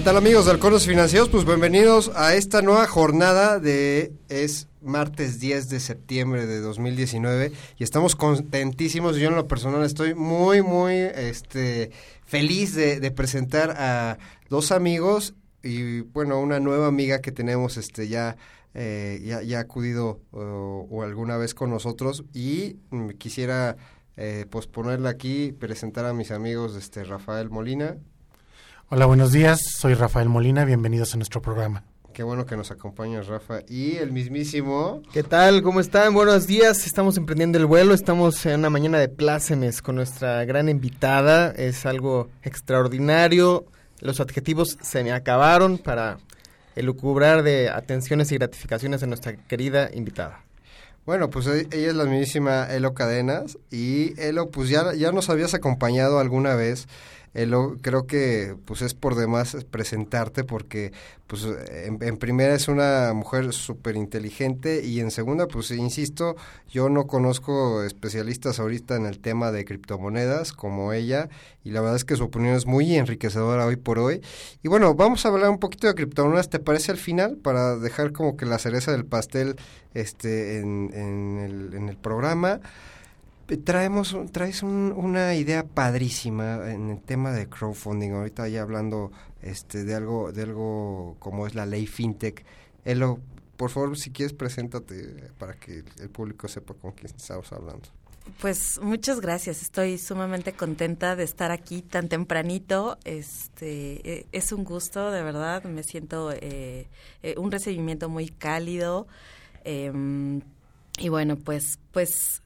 ¿Qué tal amigos de Halcones Financieros? Pues bienvenidos a esta nueva jornada de... es martes 10 de septiembre de 2019 y estamos contentísimos. Yo en lo personal estoy muy, muy este, feliz de, de presentar a dos amigos y bueno, una nueva amiga que tenemos este ya eh, ya, acudido o, alguna vez con nosotros y mm, quisiera eh, pues ponerla aquí, presentar a mis amigos este Rafael Molina. Hola, buenos días. Soy Rafael Molina. Bienvenidos a nuestro programa. Qué bueno que nos acompañas, Rafa. Y el mismísimo. ¿Qué tal? ¿Cómo están? Buenos días. Estamos emprendiendo el vuelo. Estamos en una mañana de plácemes con nuestra gran invitada. Es algo extraordinario. Los adjetivos se me acabaron para elucubrar de atenciones y gratificaciones de nuestra querida invitada. Bueno, pues ella es la mismísima Elo Cadenas y Elo, pues ya, ya nos habías acompañado alguna vez. Elo, creo que pues es por demás presentarte porque pues en, en primera es una mujer súper inteligente y en segunda pues insisto, yo no conozco especialistas ahorita en el tema de criptomonedas como ella y la verdad es que su opinión es muy enriquecedora hoy por hoy. Y bueno, vamos a hablar un poquito de criptomonedas, ¿te parece al final? Para dejar como que la cereza del pastel este en, en, el, en el programa traemos traes un, una idea padrísima en el tema de crowdfunding. Ahorita ya hablando este de algo de algo como es la ley fintech. Elo por favor si quieres preséntate para que el público sepa con quién estamos hablando. Pues muchas gracias, estoy sumamente contenta de estar aquí tan tempranito. Este es un gusto, de verdad, me siento eh, eh, un recibimiento muy cálido. Eh, y bueno, pues, pues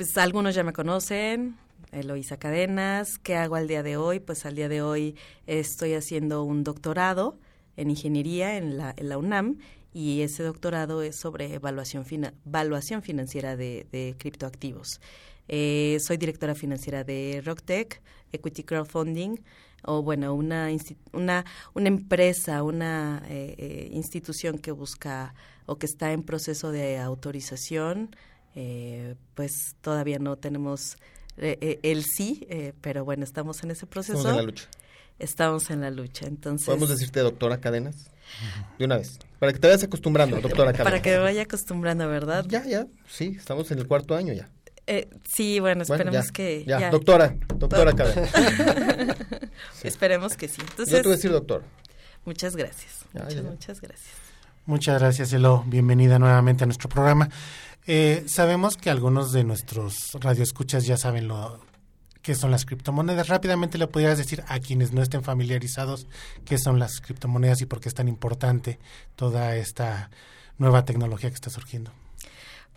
pues algunos ya me conocen, Eloisa Cadenas. ¿Qué hago al día de hoy? Pues al día de hoy estoy haciendo un doctorado en ingeniería en la, en la UNAM y ese doctorado es sobre evaluación, fina, evaluación financiera de, de criptoactivos. Eh, soy directora financiera de Rocktech, Equity Crowdfunding, o bueno, una, una, una empresa, una eh, eh, institución que busca o que está en proceso de autorización eh, pues todavía no tenemos eh, eh, el sí, eh, pero bueno, estamos en ese proceso. Estamos en la lucha. Estamos en la lucha, entonces... ¿Podemos decirte doctora Cadenas? De una vez. Para que te vayas acostumbrando, doctora Cadenas. Para que me vaya acostumbrando, ¿verdad? Ya, ya, sí, estamos en el cuarto año ya. Eh, sí, bueno, esperemos bueno, ya, que... Ya, ya. doctora, doctora Cadenas. sí. Esperemos que sí. Entonces, Yo te voy a decir doctor. Muchas gracias. Ya, muchas, muchas gracias. Muchas gracias, Elo. Bienvenida nuevamente a nuestro programa. Eh, sabemos que algunos de nuestros radioescuchas ya saben lo qué son las criptomonedas. Rápidamente le pudieras decir a quienes no estén familiarizados qué son las criptomonedas y por qué es tan importante toda esta nueva tecnología que está surgiendo.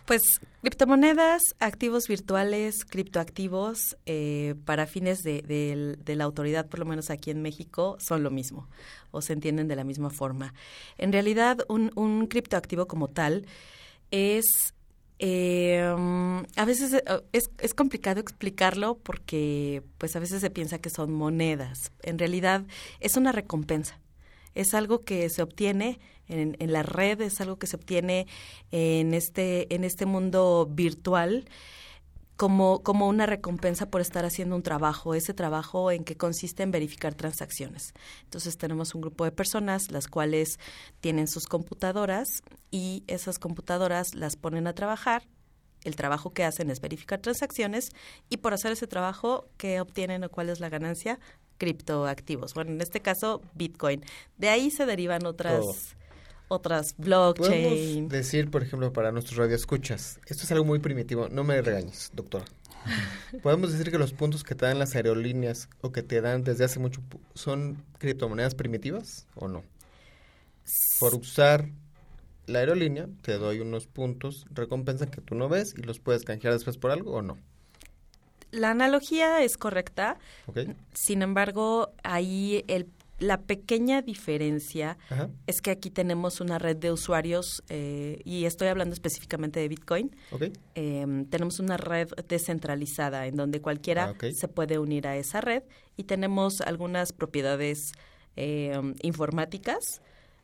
Pues criptomonedas, activos virtuales, criptoactivos, eh, para fines de, de, la autoridad, por lo menos aquí en México, son lo mismo o se entienden de la misma forma. En realidad, un, criptoactivo como tal es eh, a veces es, es, complicado explicarlo porque pues a veces se piensa que son monedas. En realidad es una recompensa. Es algo que se obtiene en, en la red, es algo que se obtiene en este, en este mundo virtual como, como una recompensa por estar haciendo un trabajo, ese trabajo en que consiste en verificar transacciones. Entonces tenemos un grupo de personas las cuales tienen sus computadoras y esas computadoras las ponen a trabajar. El trabajo que hacen es verificar transacciones y por hacer ese trabajo, ¿qué obtienen o cuál es la ganancia? Criptoactivos. Bueno, en este caso, Bitcoin. De ahí se derivan otras... Otras blockchain. Podemos decir, por ejemplo, para nuestros radioescuchas, esto es algo muy primitivo, no me regañes, doctora. Podemos decir que los puntos que te dan las aerolíneas o que te dan desde hace mucho son criptomonedas primitivas o no? Por usar la aerolínea te doy unos puntos, recompensa que tú no ves y los puedes canjear después por algo o no. La analogía es correcta, sin embargo, ahí el, la pequeña diferencia Ajá. es que aquí tenemos una red de usuarios, eh, y estoy hablando específicamente de Bitcoin, ¿Ok? eh, tenemos una red descentralizada en donde cualquiera Ah, se puede unir a esa red y tenemos algunas propiedades eh, informáticas,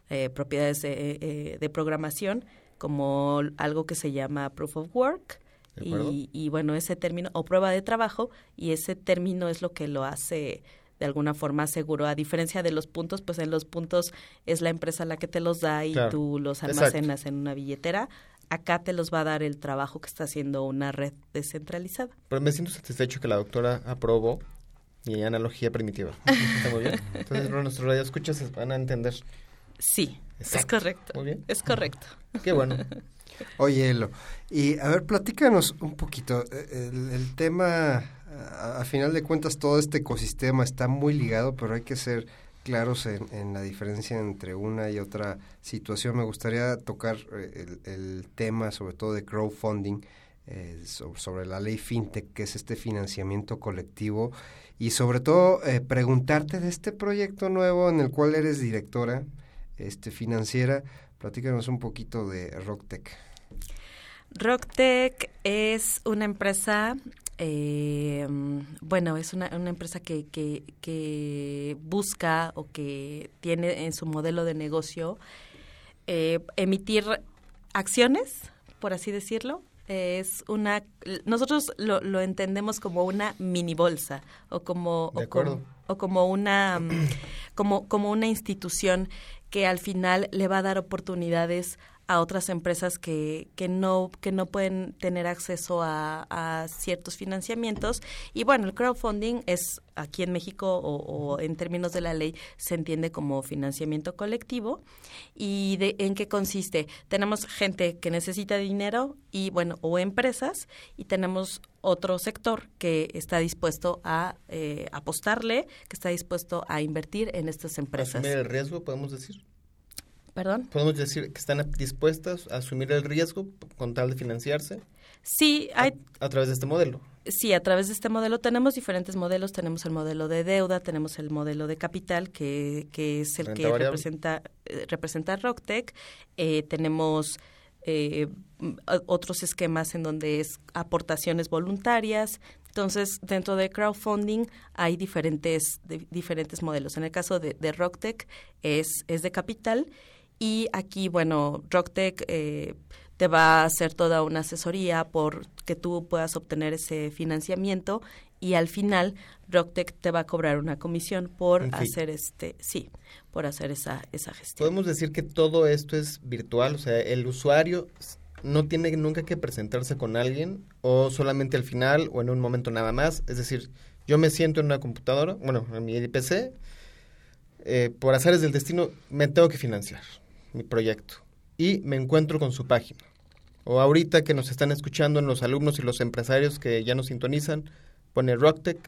eh, propiedades de, eh, de programación, como algo que se llama proof of work. Y, y bueno, ese término, o prueba de trabajo, y ese término es lo que lo hace de alguna forma seguro. A diferencia de los puntos, pues en los puntos es la empresa la que te los da y Claro. tú los Exacto. almacenas en una billetera. Acá te los va a dar el trabajo que está haciendo una red descentralizada. Pero me siento satisfecho que la doctora aprobó mi analogía primitiva. Está muy bien. Entonces, nuestros radioescuchas van a entender. Sí, es correcto. Muy bien. Es correcto. Qué bueno. Oye, Elo, y a ver, platícanos un poquito. eh, El, tema, a, final de cuentas, todo este ecosistema está muy ligado, pero hay que ser claros en, en la diferencia entre una y otra situación. Me gustaría tocar eh, el, tema, sobre todo de crowdfunding, eh, so- sobre la ley FinTech, que es este financiamiento colectivo, y sobre todo preguntarte de este proyecto nuevo en el cual eres directora este, financiera. Platícanos un poquito de RockTech. Rocktech es una empresa, eh, bueno, es una, una empresa que, que, que busca o que tiene en su modelo de negocio eh, emitir acciones, por así decirlo. Es una, nosotros lo, lo entendemos como una mini bolsa o como, o como, o como una, mm, como, como una institución que al final le va a dar oportunidades a otras empresas que, que no que no pueden tener acceso a, a ciertos financiamientos. Y bueno el crowdfunding es aquí en México o, o en términos de la ley se entiende como financiamiento colectivo. Y de en qué consiste tenemos gente que necesita dinero y bueno o empresas y tenemos otro sector que está dispuesto a eh, apostarle que está dispuesto a invertir en estas empresas. Asumir el riesgo, podemos decir. Perdón Podemos decir que están dispuestas a asumir el riesgo con tal de financiarse sí a, hay a través de este modelo. Sí, a través de este modelo tenemos diferentes modelos. Tenemos el modelo de deuda, tenemos el modelo de capital, que, que es el Renta que variable. representa, eh, representa Rocktech. Eh, tenemos eh, m- o- otros esquemas en donde es aportaciones voluntarias. Entonces, dentro de crowdfunding hay diferentes, de- diferentes modelos. En el caso de, de Rocktech es, es de capital y aquí, bueno, Rocktech eh, te va a hacer toda una asesoría por que tú puedas obtener ese financiamiento y al final Rocktech te va a cobrar una comisión por hacer este, sí, por hacer esa, esa gestión. Podemos decir que todo esto es virtual, o sea, el usuario no tiene nunca que presentarse con alguien o solamente al final o en un momento nada más. Es decir, yo me siento en una computadora, bueno, en mi PC, eh, por azares del destino me tengo que financiar mi proyecto y me encuentro con su página. O ahorita que nos están escuchando los alumnos y los empresarios que ya nos sintonizan, pone Rocktech,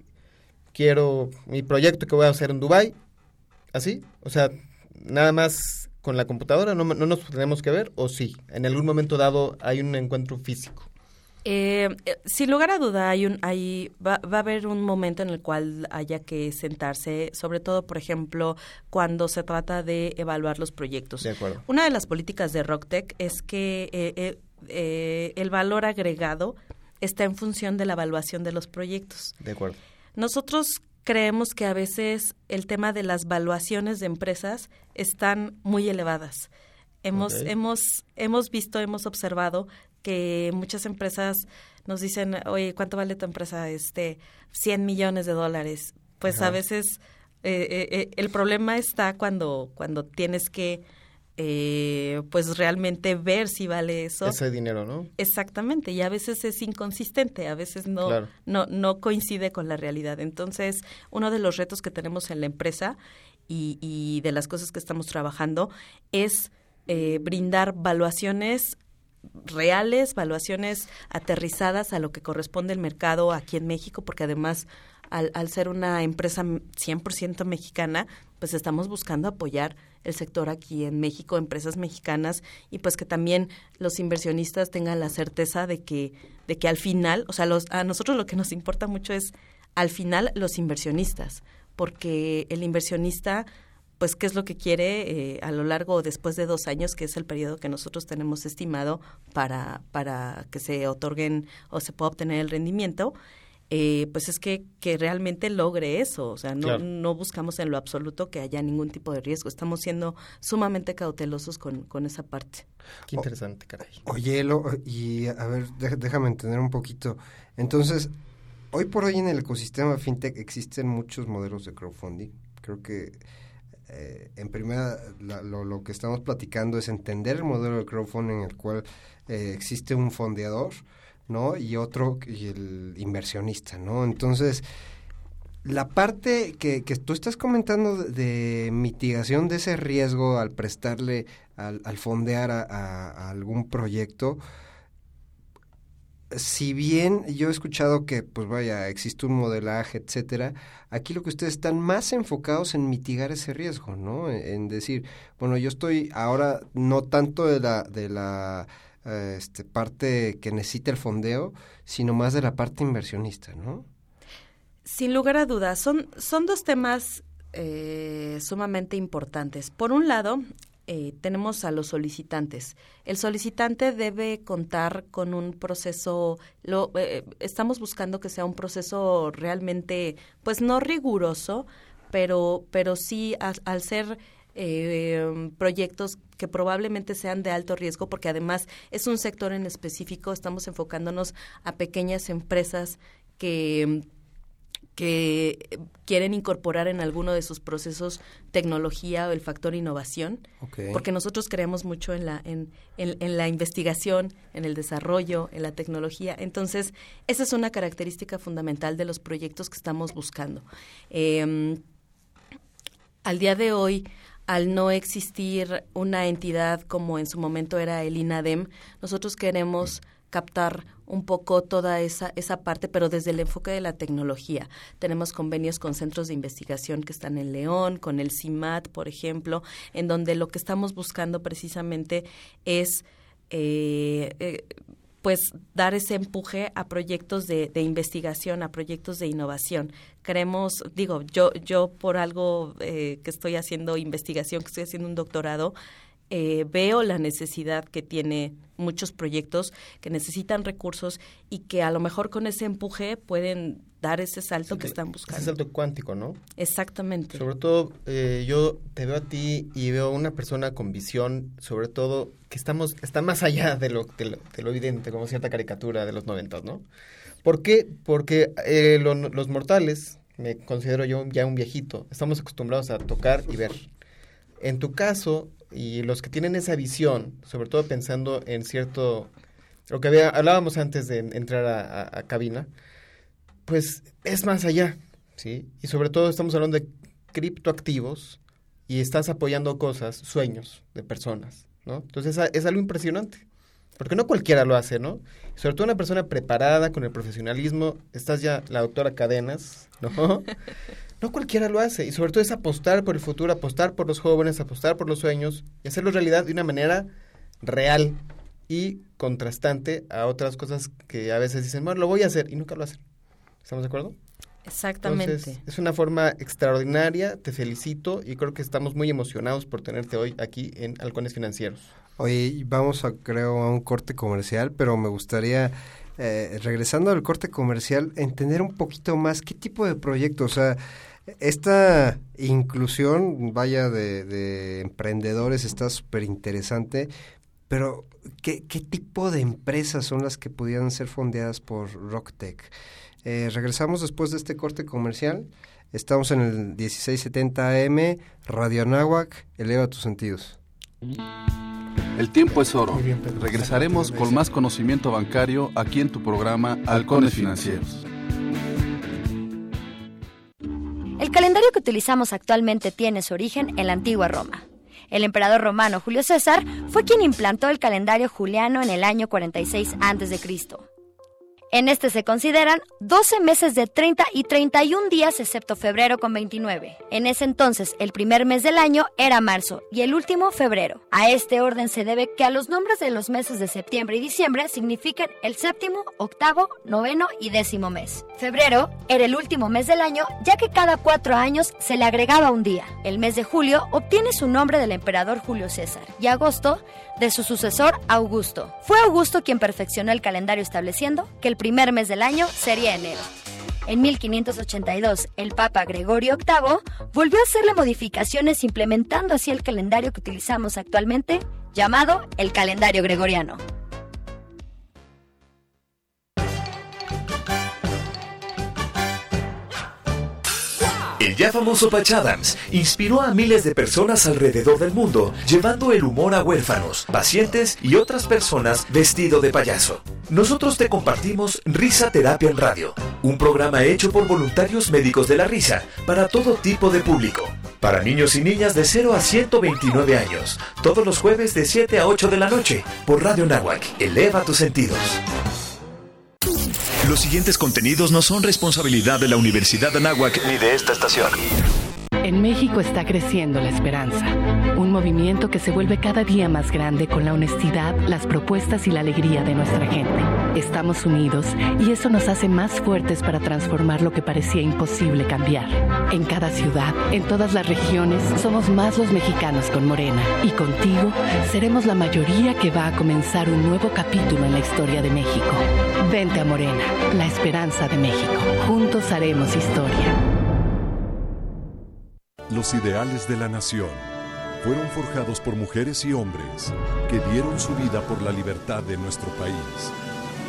quiero mi proyecto que voy a hacer en Dubai, así, o sea, nada más con la computadora, no, no nos tenemos que ver, o sí, en algún momento dado hay un encuentro físico. Eh, eh, sin lugar a duda, hay un, hay, va, va a haber un momento en el cual haya que sentarse, sobre todo, por ejemplo, cuando se trata de evaluar los proyectos. De acuerdo. Una de las políticas de Rocktech es que eh, eh, eh, el valor agregado está en función de la evaluación de los proyectos. De acuerdo. Nosotros creemos que a veces el tema de las valuaciones de empresas están muy elevadas. Hemos, hemos, hemos visto, hemos observado que muchas empresas nos dicen, oye, ¿cuánto vale tu empresa? Este, 100 millones de dólares. Pues Ajá. a veces eh, eh, eh, el problema está cuando, cuando tienes que, eh, pues realmente ver si vale eso. Ese dinero, ¿no? Exactamente, y a veces es inconsistente, a veces no, Claro. no, no coincide con la realidad. Entonces, uno de los retos que tenemos en la empresa y, y de las cosas que estamos trabajando es eh, brindar valuaciones reales, valuaciones aterrizadas a lo que corresponde el mercado aquí en México, porque además al, al ser una empresa 100% mexicana, pues estamos buscando apoyar el sector aquí en México, empresas mexicanas y pues que también los inversionistas tengan la certeza de que de que al final, o sea, los, a nosotros lo que nos importa mucho es al final los inversionistas, porque el inversionista pues qué es lo que quiere eh, a lo largo o después de dos años, que es el periodo que nosotros tenemos estimado para, para que se otorguen o se pueda obtener el rendimiento, eh, pues es que, que realmente logre eso. O sea, no, Claro. no buscamos en lo absoluto que haya ningún tipo de riesgo. Estamos siendo sumamente cautelosos con, con esa parte. Qué interesante, caray. Oye, Elo, y a ver, déjame entender un poquito. Entonces, hoy por hoy en el ecosistema fintech existen muchos modelos de crowdfunding. Creo que eh, en primera la- lo, lo que estamos platicando es entender el modelo de crowdfunding en el cual eh, existe un fondeador, ¿no? Y otro, y el inversionista, ¿no? Entonces, la parte que, que tú estás comentando de, mitigación de ese riesgo al prestarle, al, al fondear a algún proyecto, si bien yo he escuchado que, pues vaya, existe un modelaje, etcétera, aquí lo que ustedes están más enfocados en mitigar ese riesgo, ¿no? En, en decir, bueno, yo estoy ahora no tanto de la, de la eh, este, parte que necesita el fondeo, sino más de la parte inversionista, ¿no? Sin lugar a dudas, son, son dos temas eh, sumamente importantes. Por un lado, eh, tenemos a los solicitantes. El solicitante debe contar con un proceso, lo, eh, estamos buscando que sea un proceso realmente, pues no riguroso, pero, pero sí al ser eh, proyectos que probablemente sean de alto riesgo, porque además es un sector en específico, estamos enfocándonos a pequeñas empresas que que quieren incorporar en alguno de sus procesos tecnología o el factor innovación, porque nosotros creemos mucho en la, en, en- en la investigación, en el desarrollo, en la tecnología. Entonces, esa es una característica fundamental de los proyectos que estamos buscando. Eh, al día de hoy, al no existir una entidad como en su momento era el INADEM, nosotros queremos captar un poco toda esa, esa parte, pero desde el enfoque de la tecnología. Tenemos convenios con centros de investigación que están en León, con el CIMAT, por ejemplo, en donde lo que estamos buscando precisamente es eh, eh, pues dar ese empuje a proyectos de, investigación, a proyectos de innovación. Creemos, digo, yo, yo por algo eh, que estoy haciendo investigación, que estoy haciendo un doctorado, eh, veo la necesidad que tiene muchos proyectos que necesitan recursos y que a lo mejor con ese empuje pueden dar ese salto que están Ese buscando. salto cuántico, ¿no? Exactamente. Sobre todo, eh, yo te veo a ti y veo una persona con visión, sobre todo, que estamos, está más allá de lo, de lo, de lo evidente, como cierta caricatura de los noventas, ¿no? ¿Por qué? Porque eh, lo- los mortales, me considero yo ya un viejito, estamos acostumbrados a tocar y ver. En tu caso, y los que tienen esa visión, sobre todo pensando en cierto, lo que hablábamos antes de entrar a cabina, pues es más allá, ¿sí? Y sobre todo estamos hablando de criptoactivos y estás apoyando cosas, sueños de personas, ¿no? Entonces es, es algo impresionante, porque no cualquiera lo hace, ¿no? Sobre todo una persona preparada con el profesionalismo, estás ya la doctora Cadenas, ¿no? No cualquiera lo hace, y sobre todo es apostar por el futuro, apostar por los jóvenes, apostar por los sueños y hacerlo realidad de una manera real y contrastante a otras cosas que a veces dicen, bueno, lo voy a hacer y nunca lo hacen. ¿Estamos de acuerdo? Exactamente. Entonces, es una forma extraordinaria, te felicito y creo que estamos muy emocionados por tenerte hoy aquí en Halcones Financieros. Oye, y vamos a, creo, a un corte comercial, pero me gustaría, eh, regresando al corte comercial, entender un poquito más qué tipo de proyecto, o sea, esta inclusión, vaya, de, de emprendedores está súper interesante, pero ¿qué, ¿qué tipo de empresas son las que pudieran ser fondeadas por RockTech? Eh, regresamos después de este corte comercial. Estamos en el 1670 AM, Radio Anáhuac, eleva tus sentidos. El tiempo es oro. Bien. Regresaremos con más conocimiento bancario aquí en tu programa Halcones Financieros. El calendario que utilizamos actualmente tiene su origen en la antigua Roma. El emperador romano Julio César fue quien implantó el calendario juliano en el año 46 a.C. En este se consideran 12 meses de 30 y 31 días excepto febrero con 29. En ese entonces el primer mes del año era marzo y el último febrero. A este orden se debe que a los nombres de los meses de septiembre y diciembre significan el séptimo, octavo, noveno y décimo mes. Febrero era el último mes del año ya que cada cuatro años se le agregaba un día. El mes de julio obtiene su nombre del emperador Julio César y agosto de su sucesor Augusto. Fue Augusto quien perfeccionó el calendario estableciendo que el primer mes del año sería enero. En 1582, el Papa Gregorio VIII volvió a hacerle modificaciones implementando así el calendario que utilizamos actualmente, llamado el calendario gregoriano. El ya famoso Patch Adams inspiró a miles de personas alrededor del mundo, llevando el humor a huérfanos, pacientes y otras personas vestido de payaso. Nosotros te compartimos Risa Terapia en Radio, un programa hecho por voluntarios médicos de la risa para todo tipo de público. Para niños y niñas de 0 a 129 años, todos los jueves de 7 a 8 de la noche, por Radio Nahuac. Eleva tus sentidos. Los siguientes contenidos no son responsabilidad de la Universidad de Anáhuac ni de esta estación. En México está creciendo la esperanza, un movimiento que se vuelve cada día más grande con la honestidad, las propuestas y la alegría de nuestra gente. Estamos unidos y eso nos hace más fuertes para transformar lo que parecía imposible cambiar. En cada ciudad, en todas las regiones, somos más los mexicanos con Morena y contigo seremos la mayoría que va a comenzar un nuevo capítulo en la historia de México. Vente a Morena, la esperanza de México. Juntos haremos historia. Los ideales de la nación fueron forjados por mujeres y hombres que dieron su vida por la libertad de nuestro país.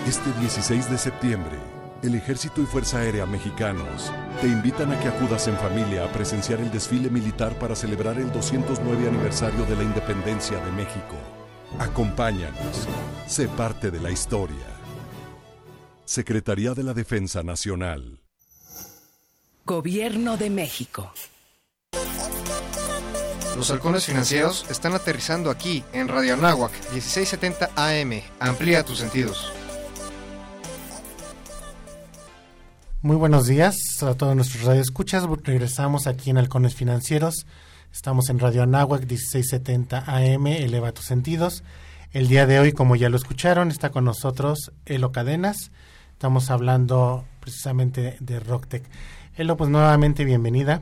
Este 16 de septiembre, el Ejército y Fuerza Aérea Mexicanos te invitan a que acudas en familia a presenciar el desfile militar para celebrar el 209 aniversario de la independencia de México. Acompáñanos, sé parte de la historia. Secretaría de la Defensa Nacional. Gobierno de México. Los halcones financieros están aterrizando aquí en Radio Anáhuac 1670 AM. Amplía tus sentidos. Muy buenos días a todos nuestros radioescuchas. Regresamos aquí en Halcones Financieros. Estamos en Radio Anáhuac 1670 AM. Eleva tus sentidos. El día de hoy, como ya lo escucharon, está con nosotros Elo Cadenas. Estamos hablando precisamente de Rocktech. Elo, pues nuevamente bienvenida.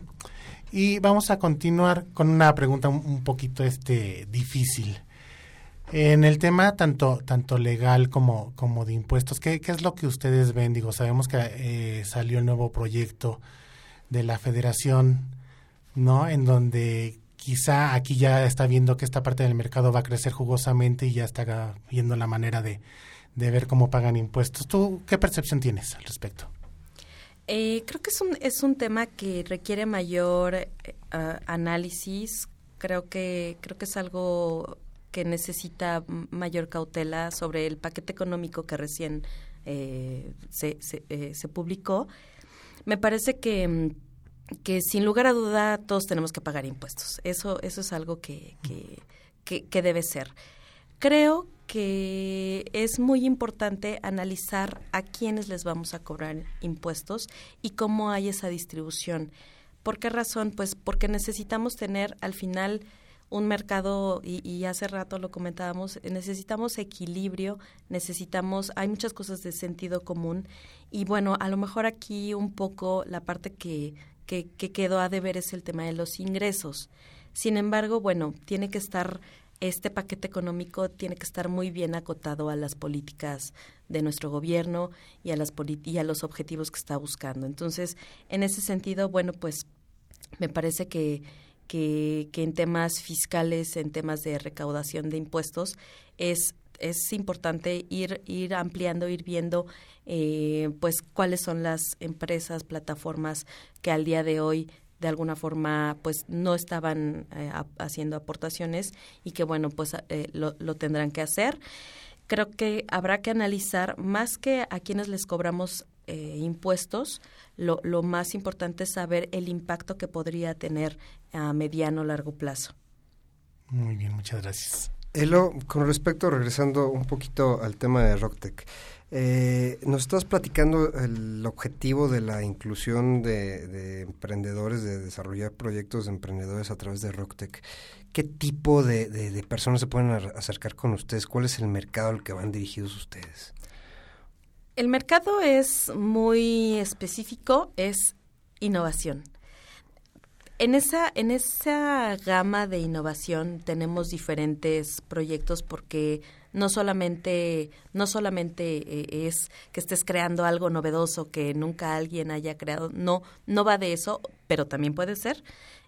Y vamos a continuar con una pregunta un, poquito este difícil. En el tema tanto tanto legal como, como de impuestos, ¿qué, ¿qué es lo que ustedes ven? Digo, sabemos que eh, salió el nuevo proyecto de la federación, ¿no? En donde quizá aquí ya está viendo que esta parte del mercado va a crecer jugosamente y ya está viendo la manera de, de ver cómo pagan impuestos. ¿Tú qué percepción tienes al respecto? Eh, creo que es un, es un tema que requiere mayor eh, análisis. Creo que, creo que es algo que necesita mayor cautela sobre el paquete económico que recién eh, se, se, publicó. Me parece que, que, sin lugar a duda todos tenemos que pagar impuestos. Eso, eso es algo que, que, que debe ser. Creo que es muy importante analizar a quiénes les vamos a cobrar impuestos y cómo hay esa distribución. ¿Por qué razón? Pues porque necesitamos tener al final un mercado, y, y, hace rato lo comentábamos, necesitamos equilibrio, necesitamos, hay muchas cosas de sentido común, y bueno, a lo mejor aquí un poco la parte que, que, que quedó a deber es el tema de los ingresos. Sin embargo, bueno, tiene que estar este paquete económico tiene que estar muy bien acotado a las políticas de nuestro gobierno y a, las y a los objetivos que está buscando. Entonces, en ese sentido, bueno, pues me parece que, que, que en temas fiscales, en temas de recaudación de impuestos, es es importante ir ir ampliando, ir viendo eh, pues cuáles son las empresas, plataformas que al día de hoy de alguna forma pues no estaban eh, haciendo aportaciones y que bueno pues eh, lo, tendrán que hacer. Creo que habrá que analizar más que a quienes les cobramos eh, impuestos lo, lo, más importante es saber el impacto que podría tener a mediano o largo plazo. Muy bien muchas gracias Elo, con respecto, regresando un poquito al tema de RockTech, eh, nos estás platicando el objetivo de la inclusión de, emprendedores, de desarrollar proyectos de emprendedores a través de RockTech. ¿Qué tipo de, personas se pueden acercar con ustedes? ¿Cuál es el mercado al que van dirigidos ustedes? El mercado es muy específico, es innovación. En esa, en esa gama de innovación tenemos diferentes proyectos porque no solamente, no solamente eh, es que estés creando algo novedoso que nunca alguien haya creado, no, no va de eso, pero también puede ser.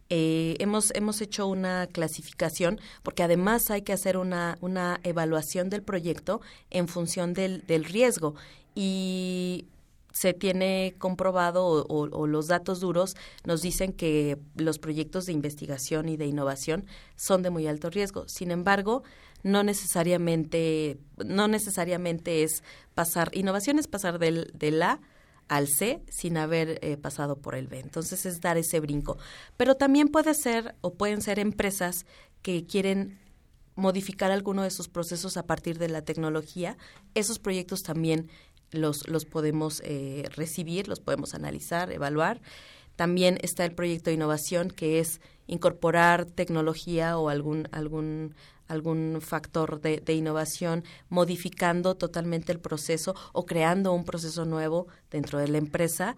Eh, hemos, hemos hecho una clasificación porque además hay que hacer una, una evaluación del proyecto en función del, del riesgo y se tiene comprobado o, los datos duros nos dicen que los proyectos de investigación y de innovación son de muy alto riesgo. Sin embargo, no necesariamente, no necesariamente es pasar, innovación es pasar del, del A al C sin haber eh, pasado por el B. Entonces es dar ese brinco. Pero también puede ser o pueden ser empresas que quieren modificar alguno de sus procesos a partir de la tecnología. Esos proyectos también los, los podemos eh, recibir, los podemos analizar, evaluar. También está el proyecto de innovación, que es incorporar tecnología o algún, algún, algún factor de, de, innovación, modificando totalmente el proceso o creando un proceso nuevo dentro de la empresa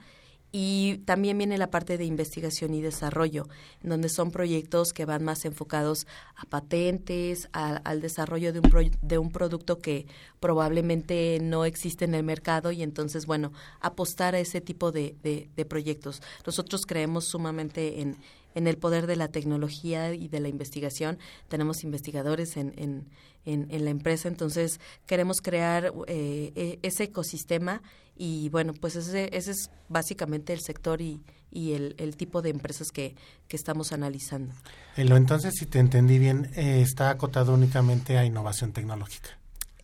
y también viene la parte de investigación y desarrollo, en donde son proyectos que van más enfocados a patentes, al desarrollo de un, de un producto que probablemente no existe en el mercado y entonces, bueno, apostar a ese tipo de, de proyectos. Nosotros creemos sumamente en, en el poder de la tecnología y de la investigación. Tenemos investigadores en, en, en, la empresa, entonces queremos crear eh, e, ese ecosistema y bueno, pues ese, ese es básicamente el sector y, y el, el, tipo de empresas que, que estamos analizando. Entonces, si te entendí bien, eh, está acotado únicamente a innovación tecnológica.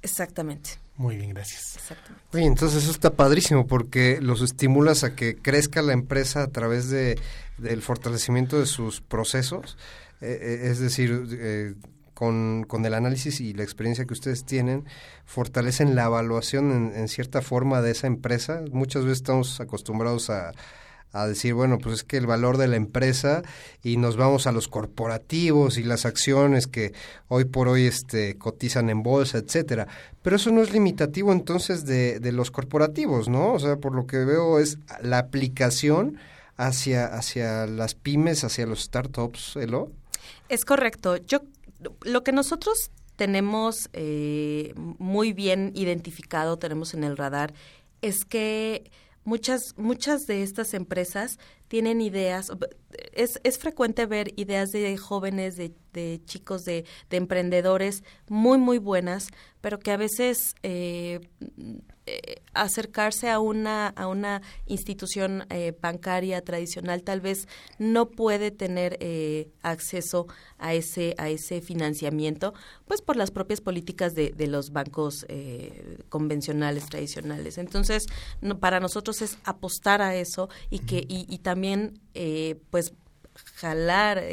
Exactamente. Muy bien, gracias. Exactamente. Oye, entonces eso está padrísimo porque los estimulas a que crezca la empresa a través de, del fortalecimiento de sus procesos. Eh, eh, es decir, eh, con, con, el análisis y la experiencia que ustedes tienen, fortalecen la evaluación en, cierta forma de esa empresa. Muchas veces estamos acostumbrados a a decir, bueno, pues es que el valor de la empresa y nos vamos a los corporativos y las acciones que hoy por hoy este, cotizan en bolsa, etcétera. Pero eso no es limitativo entonces de, de los corporativos, ¿no? O sea, por lo que veo es la aplicación hacia, hacia las pymes, hacia los startups, ¿elo? Es correcto. Yo, lo que nosotros tenemos eh, muy bien identificado, tenemos en el radar, es que muchas, muchas de estas empresas tienen ideas, es, es frecuente ver ideas de jóvenes, de, de chicos, de, de, emprendedores muy, muy buenas, pero que a veces eh, eh, acercarse a una, a una institución eh, bancaria tradicional tal vez no puede tener eh, acceso a ese, a ese financiamiento, pues por las propias políticas de, de los bancos convencionales, tradicionales. Entonces, no, para nosotros es apostar a eso y, que, y, y también, pues, jalar,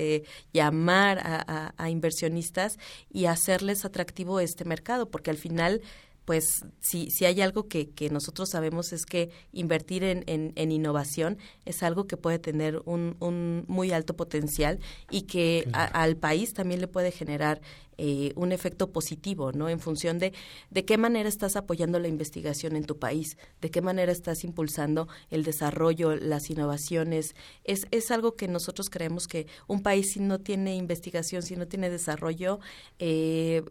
llamar a, a, a, inversionistas y hacerles atractivo este mercado, porque al final pues si, si hay algo que, que nosotros sabemos es que invertir en, en, innovación es algo que puede tener un, un muy alto potencial y que al país también le puede generar eh, un efecto positivo, ¿no? En función de de qué manera estás apoyando la investigación en tu país, de qué manera estás impulsando el desarrollo, las innovaciones. Es, es algo que nosotros creemos que un país si no tiene investigación, si no tiene desarrollo, eh,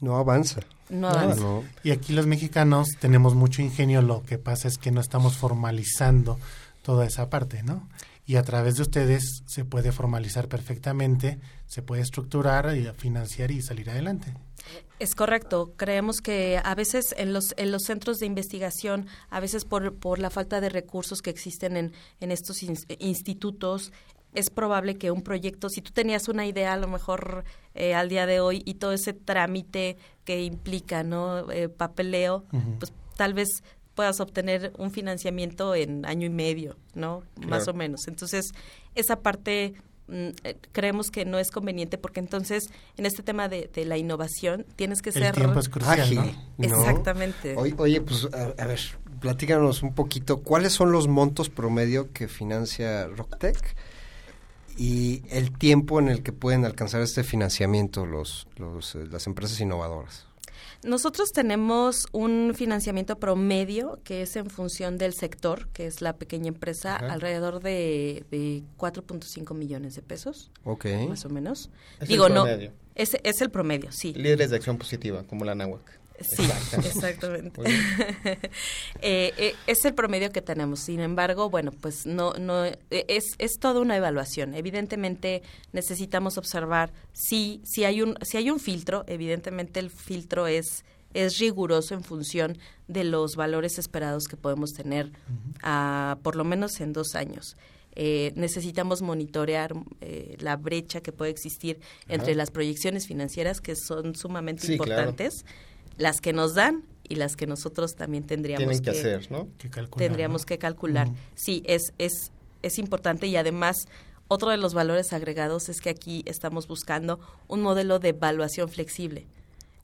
no avanza. No avanza. Y aquí los mexicanos tenemos mucho ingenio, lo que pasa es que no estamos formalizando toda esa parte, ¿no? Y a través de ustedes se puede formalizar perfectamente, se puede estructurar y financiar y salir adelante. Es correcto. Creemos que a veces en los, en los centros de investigación, a veces por, por la falta de recursos que existen en, en estos institutos, es probable que un proyecto, si tú tenías una idea a lo mejor eh, al día de hoy y todo ese trámite que implica, ¿no? Eh, papeleo, pues tal vez puedas obtener un financiamiento en año y medio, ¿no? Más o menos. Entonces, esa parte mm, eh, creemos que no es conveniente porque entonces en este tema de, de la innovación tienes que ser tiempo es crucial, ágil. ¿no? Exactamente. Oye, oye, pues a, a ver, platícanos un poquito, ¿cuáles son los montos promedio que financia Rocktech y el tiempo en el que pueden alcanzar este financiamiento los, los, eh, las empresas innovadoras? Nosotros tenemos un financiamiento promedio que es en función del sector, que es la pequeña empresa, Ajá. alrededor de, de 4.5 millones de pesos, Ok. más o menos. Es Digo, el no, promedio. es, es el promedio, sí. Líderes de acción positiva, como la NAWAC. Sí, exactamente. Eh, eh, es el promedio que tenemos. Sin embargo, bueno, pues no, no eh, es, es toda una evaluación. Evidentemente necesitamos observar si, si hay un, si hay un filtro. Evidentemente el filtro es es riguroso en función de los valores esperados que podemos tener a, por lo menos en dos años. Eh, necesitamos monitorear eh, la brecha que puede existir entre las proyecciones financieras que son sumamente Sí, claro. Las que nos dan y las que nosotros también tendríamos Tienen que hacer, ¿no? Que calcular, tendríamos ¿no? que calcular. Sí, es, es, es importante y además otro de los valores agregados es que aquí estamos buscando un modelo de evaluación flexible.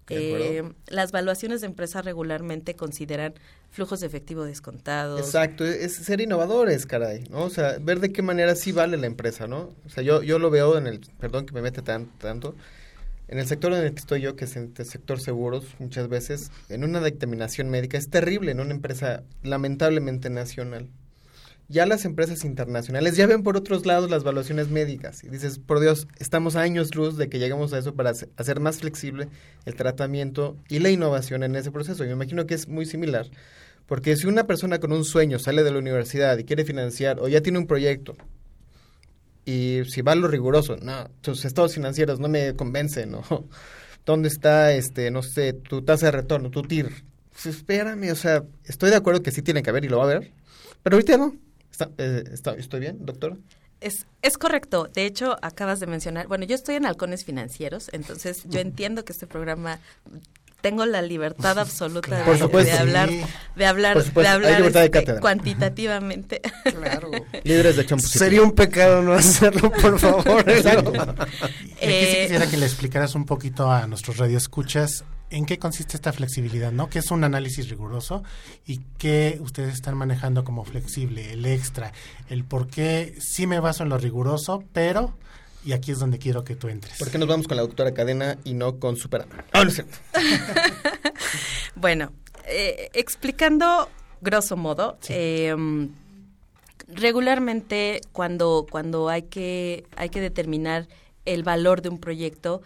Eh, las evaluaciones de empresa regularmente consideran flujos de efectivo descontados. Exacto, es ser innovadores, caray, ¿no? O sea, ver de qué manera sí vale la empresa, ¿no? O sea, yo, yo lo veo en el, perdón que me mete tan, tanto, en el sector en el que estoy yo, que es el sector seguros, muchas veces, en una dictaminación médica, es terrible en una empresa lamentablemente nacional. Ya las empresas internacionales ya ven por otros lados las evaluaciones médicas y dices, por Dios, estamos a años luz de que lleguemos a eso para hace- hacer más flexible el tratamiento y la innovación en ese proceso. Y me imagino que es muy similar, porque si una persona con un sueño sale de la universidad y quiere financiar o ya tiene un proyecto y si va a lo riguroso, no, tus estados financieros no me convencen, ¿no? ¿Dónde está, este, no sé, tu tasa de retorno, tu TIR? Pues espérame, o sea, estoy de acuerdo que sí tiene que haber y lo va a haber, pero ahorita no. Está, eh, está- ¿Estoy bien, doctor? Es, es correcto. De hecho, acabas de mencionar, bueno, yo estoy en halcones financieros, entonces yo entiendo que este programa tengo la libertad absoluta Claro. de, Por supuesto. de hablar, Sí. de hablar, Por supuesto, de hablar de este, cuantitativamente. Claro. Líderes de acción positiva. Sería un pecado no hacerlo, por favor. Exacto. Sí Eh, quisiera que le explicaras un poquito a nuestros radioescuchas en qué consiste esta flexibilidad, ¿no? ¿Qué es un análisis riguroso y qué ustedes están manejando como flexible, el extra, el por qué sí me baso en lo riguroso, pero y aquí es donde quiero que tú entres. ¿Por qué nos vamos con la doctora Cadena y no con Superama? Ah, no es cierto. Bueno, eh, explicando grosso modo, eh, regularmente cuando, cuando hay, que, hay que determinar el valor de un proyecto,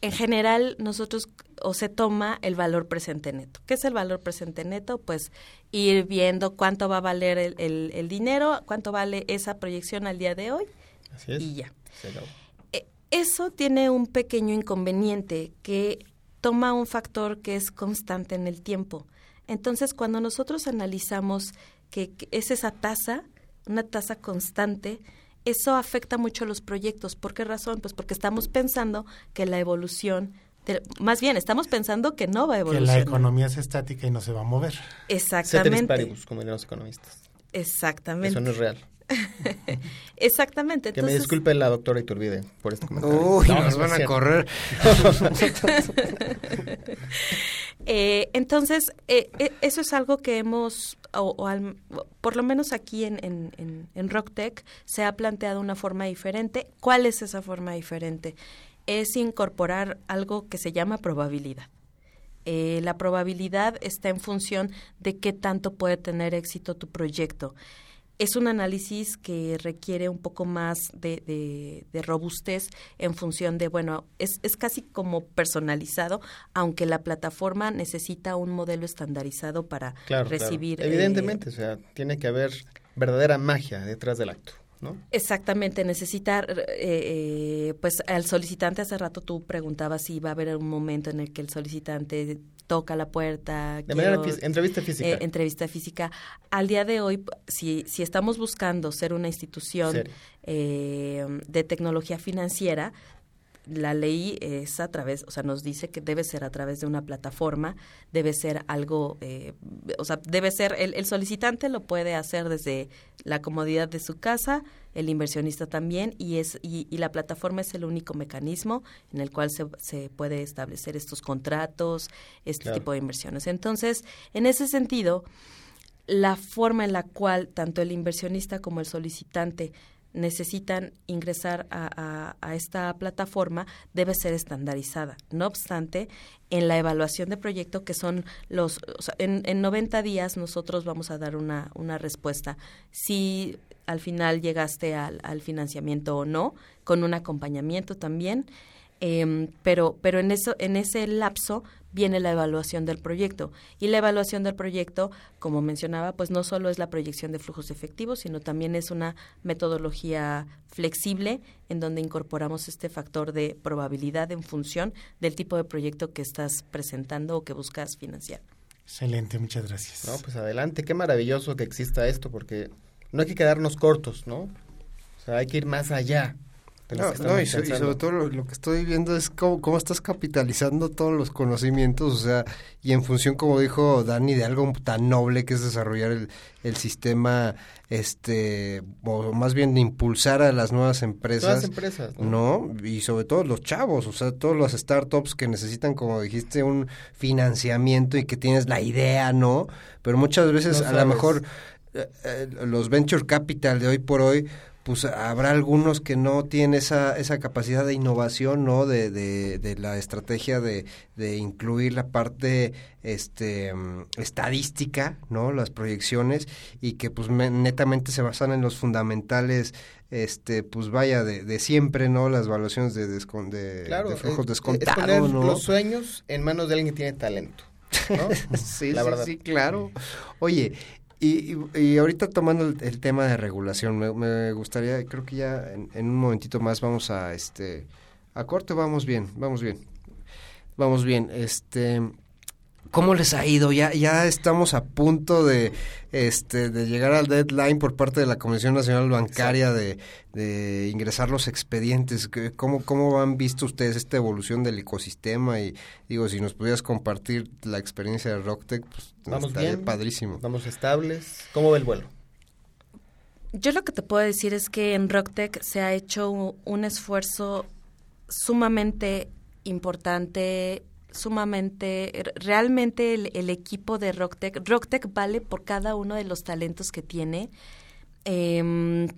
en general nosotros o se toma el valor presente neto. ¿Qué es el valor presente neto? Pues ir viendo cuánto va a valer el, el- el dinero, cuánto vale esa proyección al día de hoy Así es. y ya. Se acabó. Eh, Eso tiene un pequeño inconveniente que toma un factor que es constante en el tiempo. Entonces, cuando nosotros analizamos que, que es esa tasa, una tasa constante, eso afecta mucho a los proyectos. ¿Por qué razón? Pues porque estamos pensando que la evolución, de- más bien, estamos pensando que no va a que la evolucionar. economía es estática y no se va a mover. Ceteris Exactamente. paribus, como dirían los economistas. Exactamente. Eso no es real. Exactamente. Que me disculpe la doctora Iturbide por este comentario. Uy, No, nos van a correr. Eh, entonces, eh, eh, eso es algo que hemos, o, o al- por lo menos aquí en, en, en, en RockTech, se ha planteado una forma diferente. ¿Cuál es esa forma diferente? Es incorporar algo que se llama probabilidad. Eh, la probabilidad está en función de qué tanto puede tener éxito tu proyecto. Es un análisis que requiere un poco más de, de- de robustez en función de, bueno, es, es casi como personalizado, aunque la plataforma necesita un modelo estandarizado para Claro, claro. recibir. eh, Evidentemente, o sea, tiene que haber verdadera magia detrás del acto, ¿no? Exactamente, necesita, eh, eh, pues al solicitante hace rato tú preguntabas si va a haber un momento en el que el solicitante toca la puerta. De manera quiero- entrevista física. eh, entrevista física. Al día de hoy, si, si estamos buscando ser una institución eh, de tecnología financiera, la ley es a través, o sea, nos dice que debe ser a través de una plataforma, debe ser algo, eh, o sea, debe ser, el, el, solicitante lo puede hacer desde la comodidad de su casa, el inversionista también, y, es, y, y la plataforma es el único mecanismo en el cual se, se puede establecer estos contratos, este Claro. tipo de inversiones. Entonces, en ese sentido, la forma en la cual tanto el inversionista como el solicitante necesitan ingresar a, a- esta plataforma debe ser estandarizada. No obstante, en la evaluación de proyecto, que son los, en, en 90 días nosotros vamos a dar una, una respuesta. Si al final llegaste al, al financiamiento o no, con un acompañamiento también. Em, pero pero en eso en ese lapso viene la evaluación del proyecto y la evaluación del proyecto como mencionaba pues no solo es la proyección de flujos efectivos sino también es una metodología flexible en donde incorporamos este factor de probabilidad en función del tipo de proyecto que estás presentando o que buscas financiar Excelente, muchas gracias. No, pues adelante, qué maravilloso que exista esto, porque no hay que quedarnos cortos, ¿no? O sea, hay que ir más allá. De No, que no, y, so- y sobre todo lo, lo que estoy viendo es cómo, cómo estás capitalizando todos los conocimientos, o sea, y en función, como dijo Dani, de algo tan noble que es desarrollar el, el sistema, este, o más bien impulsar a las nuevas empresas. Nuevas empresas, ¿no? ¿no? Y sobre todo los chavos, o sea, todos los startups que necesitan, como dijiste, un financiamiento y que tienes la idea, ¿no? Pero muchas veces No a lo mejor eh, eh, los venture capital de hoy por hoy, pues habrá algunos que no tienen esa, esa capacidad de innovación, ¿no? De, de, de la estrategia de, de incluir la parte este estadística, ¿no? Las proyecciones y que pues me- netamente se basan en los fundamentales este pues vaya de, de siempre, ¿no? Las evaluaciones de, descon- de, Claro, de flujos es descontados, poner ¿no? los sueños en manos de alguien que tiene talento. ¿no? sí, La sí, verdad. sí, claro. Oye, y, y, y ahorita tomando el, tema de regulación, me, gustaría, creo que ya en, en un momentito más vamos a este a corte, vamos bien, vamos bien. Vamos bien, este ¿Cómo les ha ido? Ya, ya estamos a punto de, este, de llegar al deadline por parte de la Comisión Nacional Bancaria de, de ingresar los expedientes. ¿Qué- ¿Cómo, ¿Cómo han visto ustedes esta evolución del ecosistema? Y digo, si nos pudieras compartir la experiencia de Rocktech, pues Vamos estaría bien. padrísimo. Vamos estables. ¿Cómo va el vuelo? Yo lo que te puedo decir es que en Rocktech se ha hecho un esfuerzo sumamente importante, sumamente, realmente el, el equipo de Rocktech, Rocktech vale por cada uno de los talentos que tiene. Em,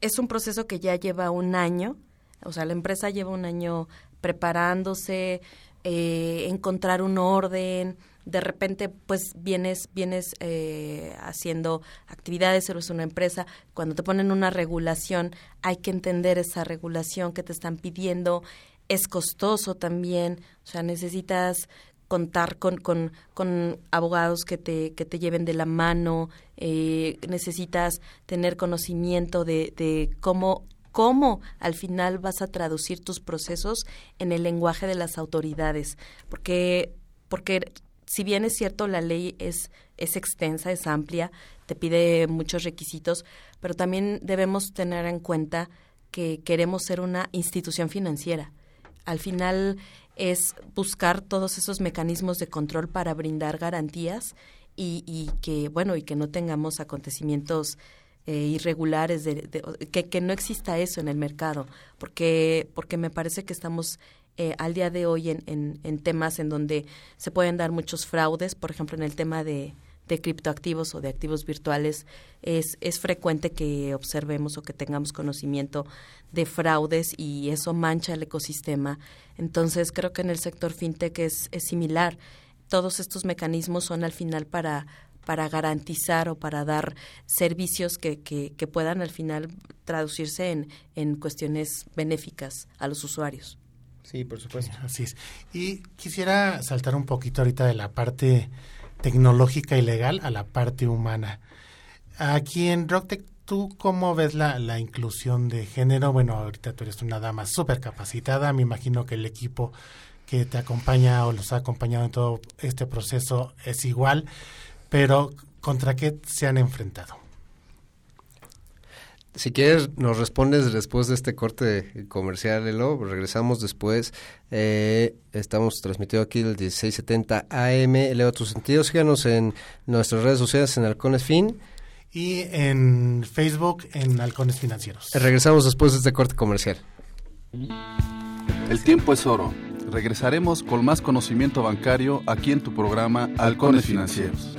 es un proceso que ya lleva un año, o sea, la empresa lleva un año preparándose, eh, encontrar un orden, de repente pues vienes, vienes eh, haciendo actividades, eres una empresa, cuando te ponen una regulación hay que entender esa regulación que te están pidiendo, es costoso también, o sea, necesitas contar con, con, con abogados que te, que te lleven de la mano, eh, necesitas tener conocimiento de, de cómo, cómo al final vas a traducir tus procesos en el lenguaje de las autoridades, porque, porque si bien es cierto la ley es, es extensa, es amplia, te pide muchos requisitos, pero también debemos tener en cuenta que queremos ser una institución financiera. Al final es buscar todos esos mecanismos de control para brindar garantías y, y que bueno y que no tengamos acontecimientos eh, irregulares de, que, que no exista eso en el mercado. Porque porque me parece que estamos eh, al día de hoy en, en temas en donde se pueden dar muchos fraudes por ejemplo en el tema de de criptoactivos o de activos virtuales es, es frecuente que observemos o que tengamos conocimiento de fraudes y eso mancha el ecosistema. Entonces creo que en el sector fintech es, es similar. Todos estos mecanismos son al final para, para garantizar o para dar servicios que, que, que puedan al final traducirse en, en cuestiones benéficas a los usuarios. Sí, por supuesto. Así es. Y quisiera saltar un poquito ahorita de la parte tecnológica y legal a la parte humana. Aquí en Rocktech, ¿tú cómo ves la, la inclusión de género? Bueno, ahorita tú eres una dama súper capacitada, me imagino que el equipo que te acompaña o los ha acompañado en todo este proceso es igual, pero ¿contra qué se han enfrentado? Si quieres, nos respondes después de este corte comercial, Elo. Regresamos después. Eh, estamos transmitiendo aquí el 1670 AM. Eleva tus sentidos. Síganos en nuestras redes sociales en Halcones Fin. Y en Facebook en Halcones Financieros. Regresamos después de este corte comercial. El tiempo es oro. Regresaremos con más conocimiento bancario aquí en tu programa Halcones Financieros.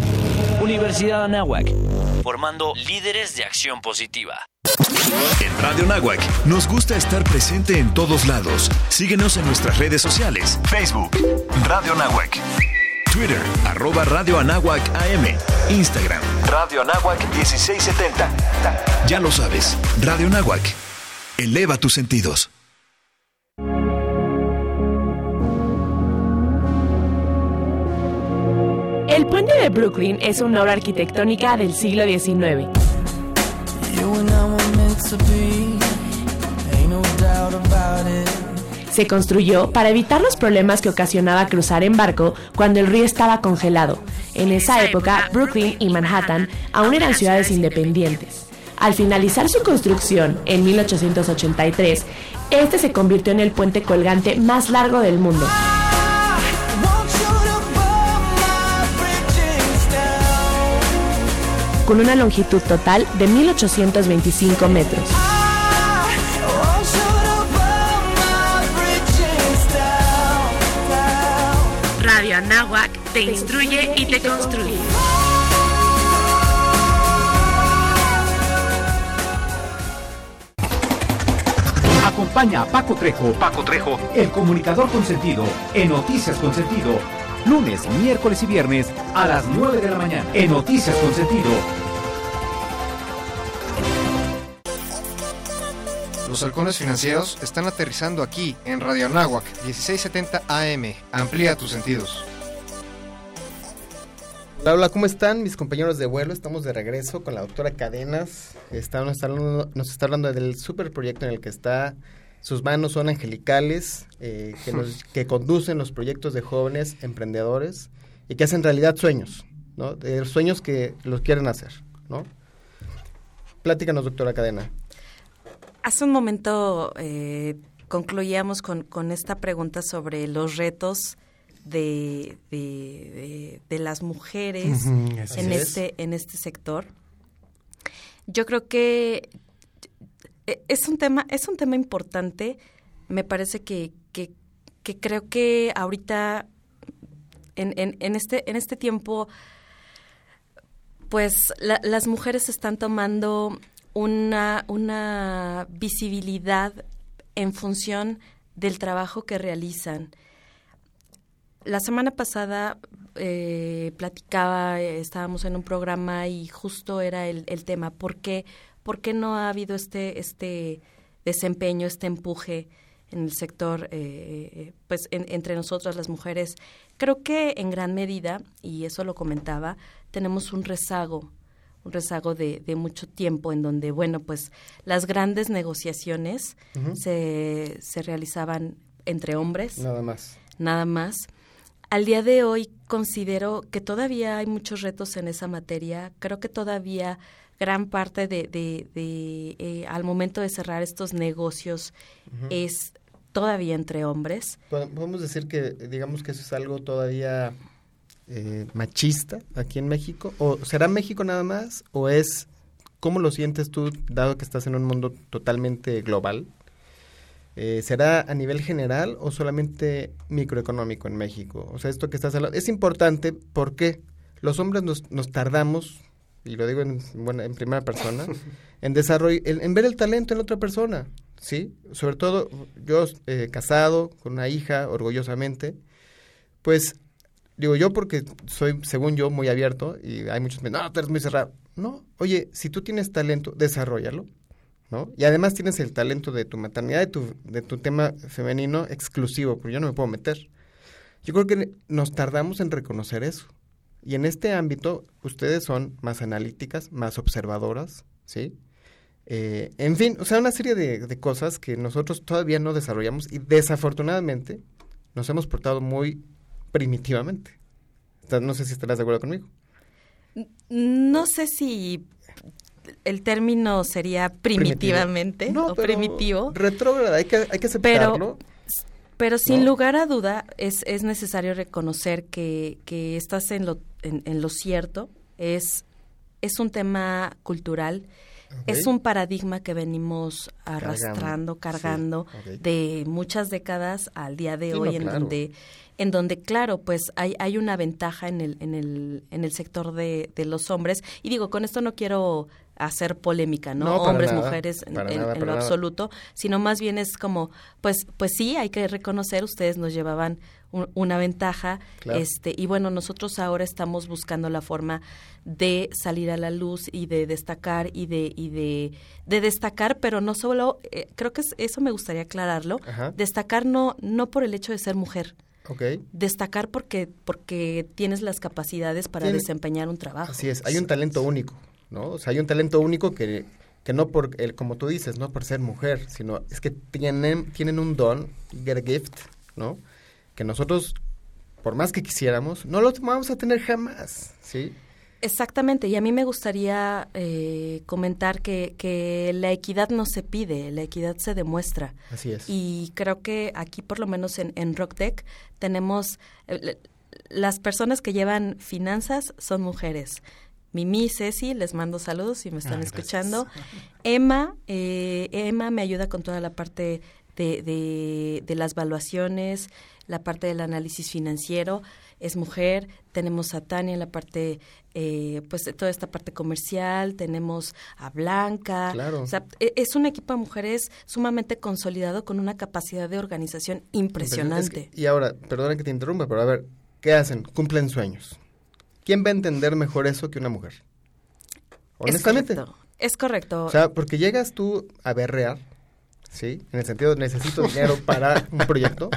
Universidad Anáhuac, formando líderes de acción positiva. En Radio Nahuac nos gusta estar presente en todos lados. Síguenos en nuestras redes sociales. Facebook, Radio Nahuac. Twitter, arroba Radio Anáhuac AM. Instagram, Radio Anáhuac 1670. Ya lo sabes, Radio Nahuac. Eleva tus sentidos. El puente de Brooklyn es una obra arquitectónica del siglo XIX. Se construyó para evitar los problemas que ocasionaba cruzar en barco cuando el río estaba congelado. En esa época, Brooklyn y Manhattan aún eran ciudades independientes. Al finalizar su construcción en 1883, este se convirtió en el puente colgante más largo del mundo. Con una longitud total de 1825 metros. Radio Anáhuac te instruye y te construye. Acompaña a Paco Trejo, Paco Trejo, el comunicador con sentido, en Noticias con Sentido. Lunes, miércoles y viernes a las 9 de la mañana. En Noticias con Sentido. Los halcones financieros están aterrizando aquí en Radio Anáhuac 1670 AM. Amplía tus sentidos. Hola, hola, ¿cómo están mis compañeros de vuelo? Estamos de regreso con la doctora Cadenas. Está, nos, está hablando, nos está hablando del super proyecto en el que está. Sus manos son angelicales, eh, que, nos, que conducen los proyectos de jóvenes emprendedores y que hacen realidad sueños, ¿no? De sueños que los quieren hacer, ¿no? Pláticanos, doctora Cadena. Hace un momento eh, concluíamos con, con, esta pregunta sobre los retos de, de, de, de las mujeres en, es. este, en este sector. Yo creo que eh, es un tema, es un tema importante. Me parece que, que, creo que ahorita en, en, este, en este tiempo, pues la- las mujeres están tomando una, una visibilidad en función del trabajo que realizan. La semana pasada eh, platicaba, eh, estábamos en un programa y justo era el, el tema, ¿por qué, ¿por qué no ha habido este, este desempeño, este empuje en el sector, eh, pues en- entre nosotras las mujeres? Creo que en gran medida, y eso lo comentaba, tenemos un rezago, un rezago de, de mucho tiempo en donde, bueno, pues las grandes negociaciones se, se realizaban entre hombres Nada más. nada más. Al día de hoy considero que todavía hay muchos retos en esa materia. Creo que todavía gran parte de, de- de, eh, al momento de cerrar estos negocios es todavía entre hombres. Pod- Podemos decir que, digamos que eso es algo todavía eh, machista aquí en México. ¿O será México nada más? ¿O es, cómo lo sientes tú, dado que estás en un mundo totalmente global? Eh, ¿Será a nivel general o solamente microeconómico en México? O sea, esto que estás hablando es importante porque los hombres nos, nos tardamos, y lo digo en, bueno, en primera persona, en desarrollar, en, en ver el talento en otra persona. ¿sí? Sobre todo yo eh, casado, con una hija, orgullosamente, pues digo yo porque soy, según yo, muy abierto y hay muchos que me dicen, no, tú eres muy cerrado. No, oye, si tú tienes talento, desarrollalo, ¿no? Y además tienes el talento de tu maternidad, de tu, de tu tema femenino exclusivo, porque yo no me puedo meter. Yo creo que nos tardamos en reconocer eso. Y en este ámbito, ustedes son más analíticas, más observadoras, ¿sí? Eh, en fin, o sea, una serie de, de cosas que nosotros todavía no desarrollamos y desafortunadamente nos hemos portado muy primitivamente. Entonces, No sé si estarás de acuerdo conmigo. No sé si el término sería primitivamente No, o pero primitivo. Retrógrada, hay que, hay que aceptarlo. Pero, pero sin ¿no? lugar a duda es, es necesario reconocer que, que estás en lo, en, en lo cierto. Es, es un tema cultural. Es un paradigma que venimos arrastrando, cargando, Sí, de muchas décadas al día de Sí, hoy, no, en claro. donde, en donde claro, pues hay, hay una ventaja en el, en el, en el sector de, de los hombres. Y digo, con esto no quiero hacer polémica, ¿no? Hombres, nada, mujeres, en, lo nada. absoluto, sino más bien es como, pues, pues sí, hay que reconocer, ustedes nos llevaban un- una ventaja, Claro. este, y bueno, nosotros ahora estamos buscando la forma de salir a la luz y de destacar y de, y de, de destacar, pero no solo, eh, creo que es- eso me gustaría aclararlo, Ajá. destacar no, no por el hecho de ser mujer, destacar porque, porque tienes las capacidades para desempeñar un trabajo. Así es, hay un talento único, ¿no? O sea, hay un talento único que, que no por, el, como tú dices, no por ser mujer, sino es que tienen, tienen un don, get a gift, ¿no? Que nosotros, por más que quisiéramos, no lo vamos a tener jamás, ¿sí? Exactamente, y a mí me gustaría eh, comentar que, que la equidad no se pide, la equidad se demuestra. Así es. Y creo que aquí, por lo menos en, en RockTech, tenemos eh, las personas que llevan finanzas son mujeres. Mimi, Ceci, les mando saludos si me están Ah, escuchando. Emma, eh, Emma me ayuda con toda la parte de, de, de las valuaciones, la parte del análisis financiero. Es mujer. Tenemos a Tania en la parte, eh, pues de toda esta parte comercial. Tenemos a Blanca. Claro. O sea, e- es un equipo de mujeres sumamente consolidado con una capacidad de organización impresionante. Es que- y ahora, perdona que te interrumpa, pero a ver, ¿qué hacen? Cumplen sueños. ¿Quién va a entender mejor eso que una mujer? Honestamente. Es correcto. Es correcto. O sea, porque llegas tú a berrear, ¿sí? En el sentido de necesito dinero para un proyecto,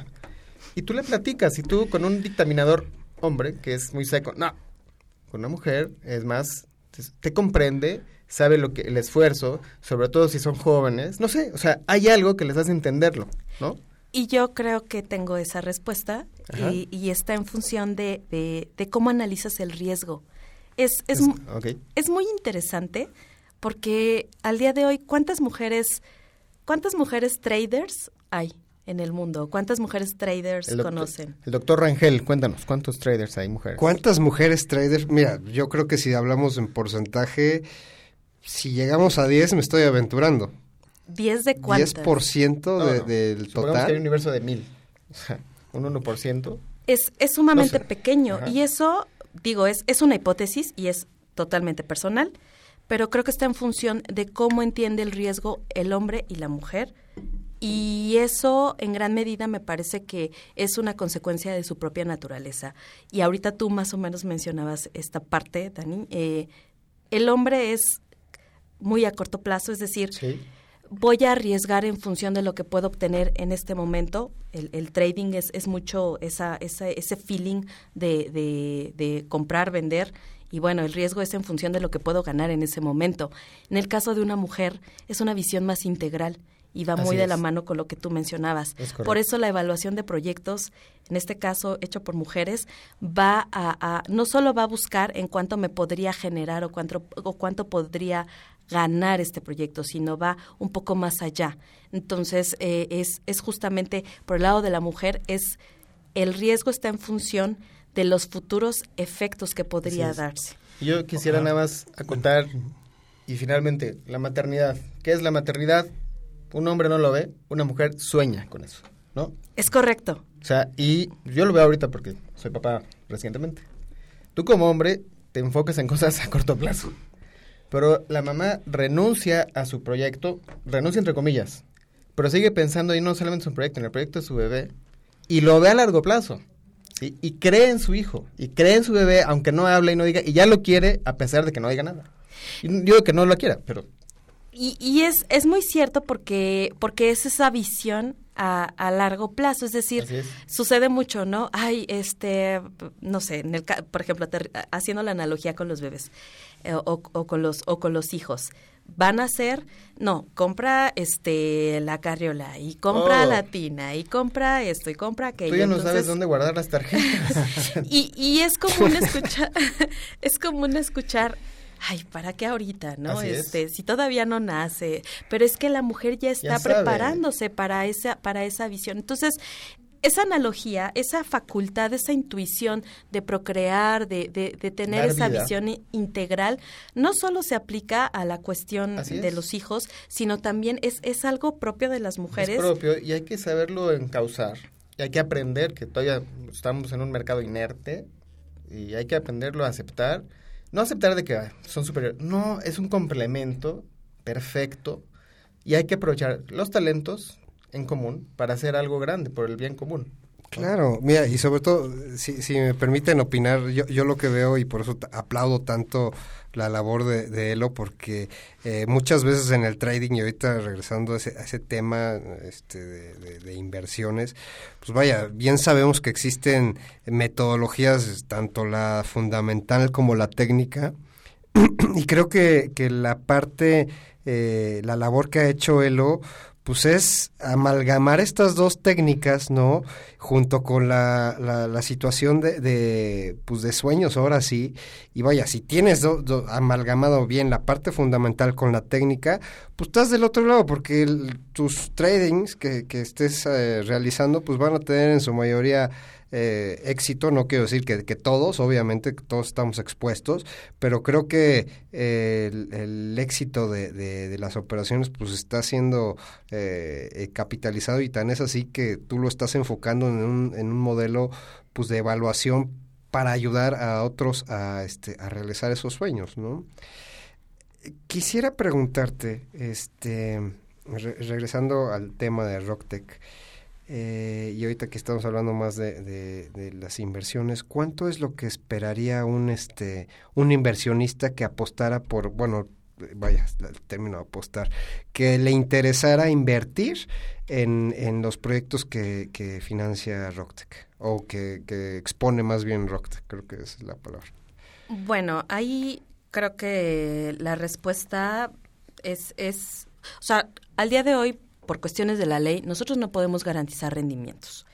y tú le platicas, y tú con un dictaminador hombre, que es muy seco, no, con una mujer es más, te, comprende, sabe lo que el esfuerzo, sobre todo si son jóvenes, no sé, o sea, hay algo que les hace entenderlo, ¿no? Y yo creo que tengo esa respuesta y, y está en función de, de- de cómo analizas el riesgo. Es, es, es muy interesante porque al día de hoy, ¿cuántas mujeres, cuántas mujeres traders hay en el mundo? ¿Cuántas mujeres traders El doctor, conocen? el doctor Rangel, cuéntanos, ¿cuántos traders hay mujeres? ¿Cuántas mujeres traders? Mira, yo creo que si hablamos en porcentaje, si llegamos a 10 me estoy aventurando. ¿10 de cuántas? 10% No, de- no. del Supongamos que hay un total. universo de mil, o sea, un 1%. Es, es sumamente No sé. pequeño Ajá. y eso, digo, es, es una hipótesis y es totalmente personal, pero creo que está en función de cómo entiende el riesgo el hombre y la mujer y eso en gran medida me parece que es una consecuencia de su propia naturaleza. Y ahorita tú más o menos mencionabas esta parte, Dani. eh, el hombre es muy a corto plazo, es decir, voy a arriesgar en función de lo que puedo obtener en este momento. El, el trading es, es mucho esa, esa, ese feeling de, de, de comprar, vender. Y bueno, el riesgo es en función de lo que puedo ganar en ese momento. En el caso de una mujer, es una visión más integral y va Así muy de la mano con lo que tú mencionabas. Es. Por eso la evaluación de proyectos, en este caso hecho por mujeres, va a, a- no solo va a buscar en cuánto me podría generar o cuánto, o cuánto podría ganar este proyecto, sino va un poco más allá. Entonces, eh, es, es justamente por el lado de la mujer, es el riesgo está en función de los futuros efectos que podría darse. Yo quisiera nada más acotar, y finalmente, la maternidad. ¿Qué es la maternidad? Un hombre no lo ve, una mujer sueña con eso, ¿no? Es correcto. O sea, y yo lo veo ahorita porque soy papá recientemente. Tú como hombre te enfocas en cosas a corto plazo, pero la mamá renuncia a su proyecto, renuncia entre comillas, pero sigue pensando y no solamente en su proyecto, en el proyecto de su bebé, y lo ve a largo plazo. ¿sí? Y cree en su hijo, y cree en su bebé, aunque no hable y no diga, y ya lo quiere a pesar de que no diga nada. Y yo digo que no lo quiera, pero Y, y es, es muy cierto porque, porque es esa visión a, a largo plazo, es decir, es. sucede mucho, ¿no? Ay, este, no sé, en el, por ejemplo, ter- haciendo la analogía con los bebés eh, o, o con los o con los hijos. Van a ser, no, compra este la carriola y compra Oh. la tina y compra esto y compra aquello. tú ya no sabes dónde guardar las tarjetas. y, y es común escuchar, es común escuchar, ay, ¿para qué ahorita, no? Así es. este, si todavía no nace, pero es que la mujer ya está Ya preparándose para esa, para esa visión. Entonces, esa analogía, esa facultad, esa intuición de procrear, de, de, de tener Dar esa vida. visión integral, no solo se aplica a la cuestión Así de es. los hijos, sino también es, es algo propio de las mujeres. Es propio y hay que saberlo encauzar. Y hay que aprender que todavía estamos en un mercado inerte y hay que aprenderlo a aceptar. No aceptar de que son superiores. No, es un complemento perfecto y hay que aprovechar los talentos en común para hacer algo grande por el bien común. Claro, mira, y sobre todo, si, si me permiten opinar, yo, yo lo que veo y por eso aplaudo tanto la labor de, de Elo, porque eh, muchas veces en el trading, y ahorita regresando a ese, a ese tema este, de, de- de inversiones, pues vaya, bien sabemos que existen metodologías, tanto la fundamental como la técnica, y creo que, que la parte, eh, la labor que ha hecho Elo, pues es amalgamar estas dos técnicas, ¿no? Junto con la, la, la situación de, de, pues de sueños, ahora sí. Y vaya, si tienes do- do- amalgamado bien la parte fundamental con la técnica, pues estás del otro lado, porque el- tus tradings que, que estés eh, realizando, pues van a tener en su mayoría eh, éxito, no quiero decir que, todos, obviamente todos estamos expuestos, pero creo que eh, el, éxito de, las operaciones pues está siendo eh, eh, capitalizado y tan es así que tú lo estás enfocando en un, en un modelo pues de evaluación para ayudar a otros a, este, a realizar esos sueños, ¿no? Quisiera preguntarte, este, re- regresando al tema de Rocktech, eh, y ahorita que estamos hablando más de, las inversiones, ¿cuánto es lo que esperaría un este un inversionista que apostara por, bueno, vaya, el término apostar, que le interesara invertir en, en los proyectos que, que financia Rocktech o que, que expone más bien Rocktech, creo que esa es la palabra. Bueno, ahí creo que la respuesta es, es, o sea, al día de hoy, por cuestiones de la ley, nosotros no podemos garantizar rendimientos.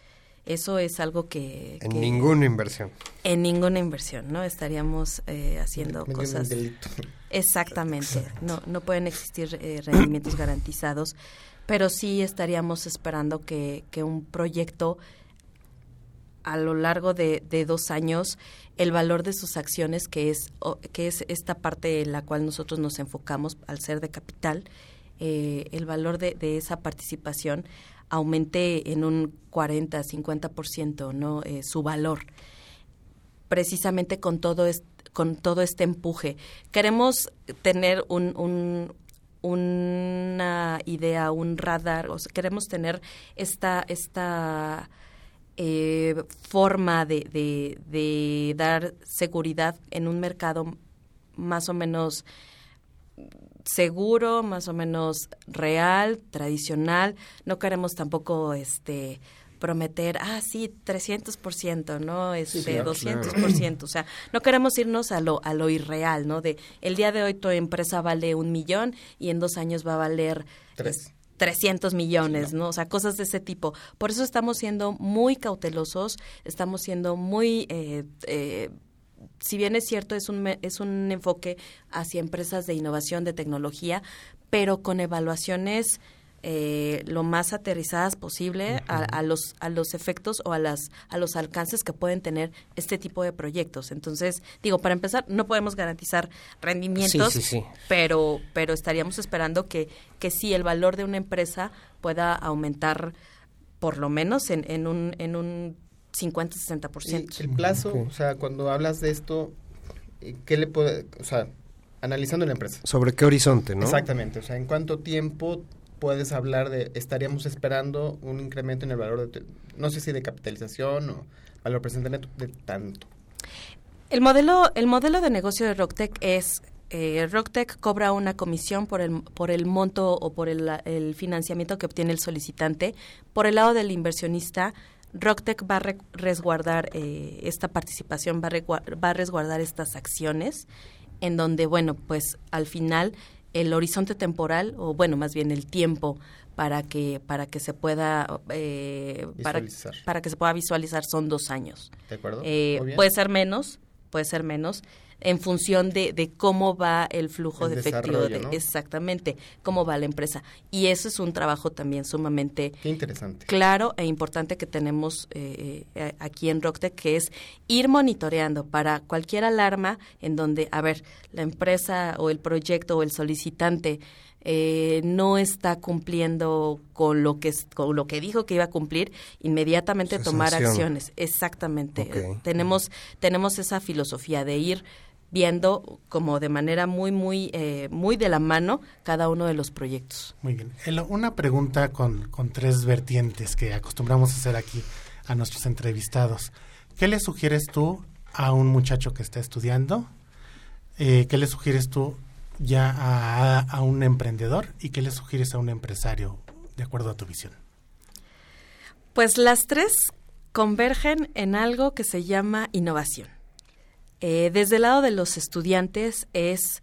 Eso es algo que... En que- ninguna inversión. En ninguna inversión, ¿no? Estaríamos eh, haciendo cosas... delito. Exactamente. No, no pueden existir eh, rendimientos garantizados, pero sí estaríamos esperando que, que un proyecto a lo largo de, de dos años el valor de sus acciones, que es, o- que es esta parte en la cual nosotros nos enfocamos al ser de capital, eh, el valor de, esa participación aumente en un 40, 50%, ¿no? Eh, su valor precisamente con todo es- con todo este empuje. Queremos tener un, un- una idea, un radar, o queremos tener esta, esta eh, forma de- de dar seguridad en un mercado más o menos seguro, más o menos real, tradicional. No queremos tampoco este prometer, ah, sí, 300%, ¿no? Este, claro, 200%. O sea, no queremos irnos a lo, a lo irreal, ¿no? De el día de hoy tu empresa vale un millón y en dos años va a valer Tres. 300 millones, ¿no? O sea, cosas de ese tipo. Por eso estamos siendo muy cautelosos, estamos siendo muy... eh, eh, si bien es cierto, es un, es un enfoque hacia empresas de innovación, de tecnología, pero con evaluaciones eh, lo más aterrizadas posible a, a los a los efectos o a las a los alcances que pueden tener este tipo de proyectos. Entonces, digo, para empezar, no podemos garantizar rendimientos, Sí, sí, sí. pero pero estaríamos esperando que que sí el valor de una empresa pueda aumentar por lo menos en, en un en un 50-60%. Y el plazo, o sea, cuando hablas de esto, eh, ¿qué le puede, o sea, analizando la empresa? ¿Sobre qué horizonte, no? Exactamente, o sea, ¿en cuánto tiempo puedes hablar de, estaríamos esperando un incremento en el valor de, no sé si de capitalización o valor presente neto, de tanto. El modelo, el modelo de negocio de Rocktech es eh, Rocktech cobra una comisión por el, por el monto o por el, el financiamiento que obtiene el solicitante. Por el lado del inversionista, Rocktech va a resguardar eh, esta participación, va a, va a resguardar estas acciones, en donde, bueno, pues al final el horizonte temporal, o bueno, más bien el tiempo para que para que se pueda eh, para, para, que se pueda visualizar son dos años. ¿De acuerdo? Eh, puede ser menos, puede ser menos, en función de, de cómo va el flujo de efectivo, de, exactamente, cómo va la empresa. Y eso es un trabajo también sumamente interesante. claro e importante que tenemos eh, eh, aquí en Rocktech, que es ir monitoreando para cualquier alarma en donde, a ver, la empresa o el proyecto o el solicitante eh, no está cumpliendo con lo que con lo que dijo que iba a cumplir, inmediatamente tomar acciones. Exactamente. Tenemos tenemos esa filosofía de ir viendo como de manera muy, muy, eh, muy de la mano cada uno de los proyectos. Muy bien. una pregunta con, con tres vertientes que acostumbramos a hacer aquí a nuestros entrevistados. ¿Qué le sugieres tú a un muchacho que está estudiando? Eh, ¿Qué le sugieres tú ya a, a, un emprendedor? ¿Y qué le sugieres a un empresario de acuerdo a tu visión? Pues las tres convergen en algo que se llama innovación. Eh, desde el lado de los estudiantes es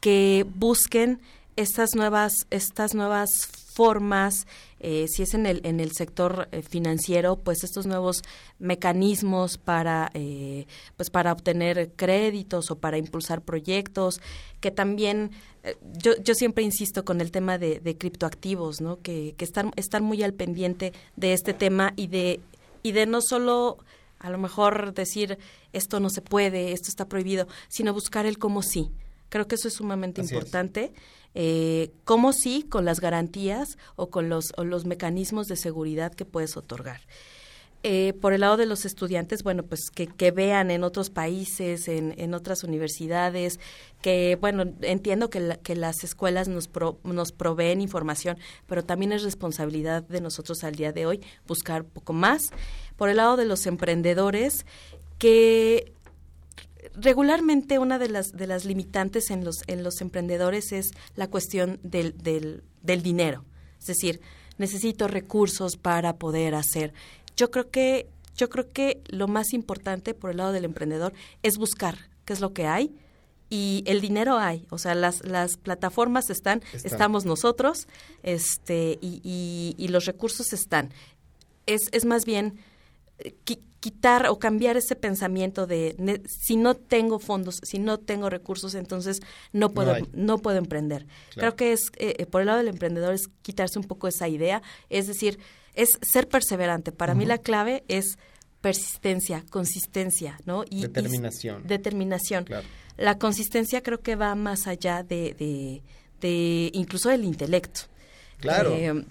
que busquen estas nuevas, estas nuevas formas, eh, si es en el, en el sector eh, financiero, pues estos nuevos mecanismos para, pues para obtener créditos o para impulsar proyectos, que también, yo, yo siempre insisto con el tema de, de criptoactivos, ¿no? que, que estar, estar muy al pendiente de este tema y de, y de no solo a lo mejor decir esto no se puede, esto está prohibido, sino buscar el cómo sí. Creo que eso es sumamente importante. Eh, cómo sí con las garantías o con los, los mecanismos de seguridad que puedes otorgar. Eh, por el lado de los estudiantes, bueno, pues que, que vean en otros países, en, en, otras universidades, que, bueno, entiendo que, que las escuelas nos, nos proveen información, pero también es responsabilidad de nosotros al día de hoy buscar poco más. Por el lado de los emprendedores, que regularmente una de las de las limitantes en los en los emprendedores es la cuestión del, del, del dinero. Es decir necesito recursos para poder hacer. Yo creo que yo creo que lo más importante por el lado del emprendedor es buscar qué es lo que hay y el dinero hay, o sea, las, las plataformas están, estamos nosotros, este, y, y, y, los recursos están. Es, es más bien quitar o cambiar ese pensamiento de si no tengo fondos, si no tengo recursos, entonces no puedo no, puedo emprender. Creo que es eh, eh, por el lado del emprendedor es quitarse un poco esa idea, es decir, es ser perseverante. Para mí la clave es persistencia, consistencia, ¿no? Y, determinación. determinación. La consistencia creo que va más allá de, de, incluso del intelecto. Claro. Eh,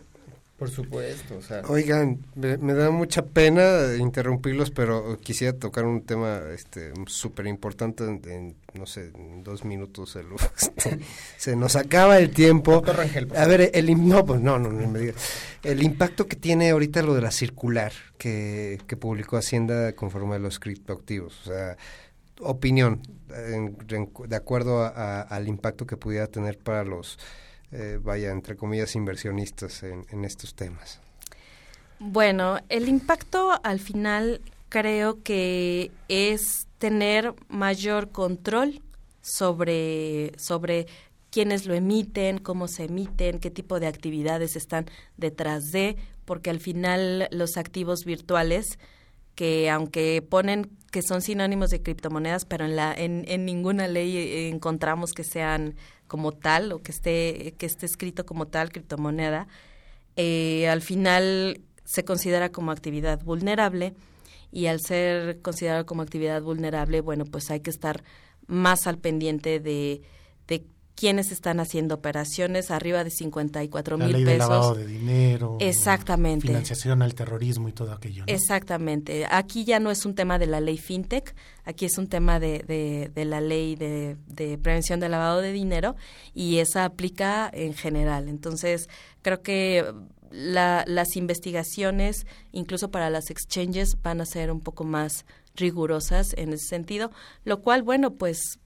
por supuesto, Oigan, me, da mucha pena interrumpirlos, pero quisiera tocar un tema este súper importante en, no sé, en dos minutos se, este, se nos acaba el tiempo. A ver, el no, pues no, no, me digas. El impacto que tiene ahorita lo de la circular que, que publicó Hacienda conforme a los criptoactivos, o sea, opinión de acuerdo al impacto que pudiera tener para los eh, vaya, entre comillas, inversionistas en, estos temas? Bueno, el impacto al final creo que es tener mayor control sobre, sobre quiénes lo emiten, cómo se emiten, qué tipo de actividades están detrás de, porque al final los activos virtuales, que aunque ponen que son sinónimos de criptomonedas, pero en, la, en, en ninguna ley encontramos que sean como tal o que esté, que esté escrito como tal criptomoneda, eh, al final se considera como actividad vulnerable y al ser considerado como actividad vulnerable, bueno, pues hay que estar más al pendiente de, quiénes están haciendo operaciones arriba de 54 La mil ley pesos. de lavado de dinero. Exactamente. Financiación al terrorismo y todo aquello. ¿no? Exactamente. Aquí ya no es un tema de la ley FinTech, aquí es un tema de, de, de la ley de, de prevención del lavado de dinero y esa aplica en general. Entonces, creo que la- las investigaciones, incluso para las exchanges, van a ser un poco más rigurosas en ese sentido, lo cual, bueno, pues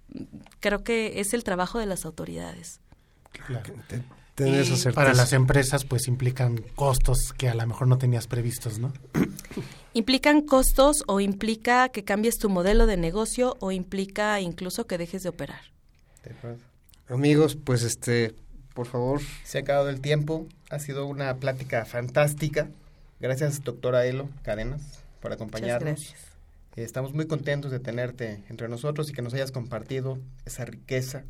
creo que es el trabajo de las autoridades. Claro. tener esa Y certeza. para las empresas, pues implican costos que a lo mejor no tenías previstos, ¿no? Implican costos o implica que cambies tu modelo de negocio o implica incluso que dejes de operar. Amigos, pues este, por favor. Se ha acabado el tiempo. Ha sido una plática fantástica. Gracias, doctora Elo Cadenas, por acompañarnos. gracias. Estamos muy contentos de tenerte entre nosotros y que nos hayas compartido esa riqueza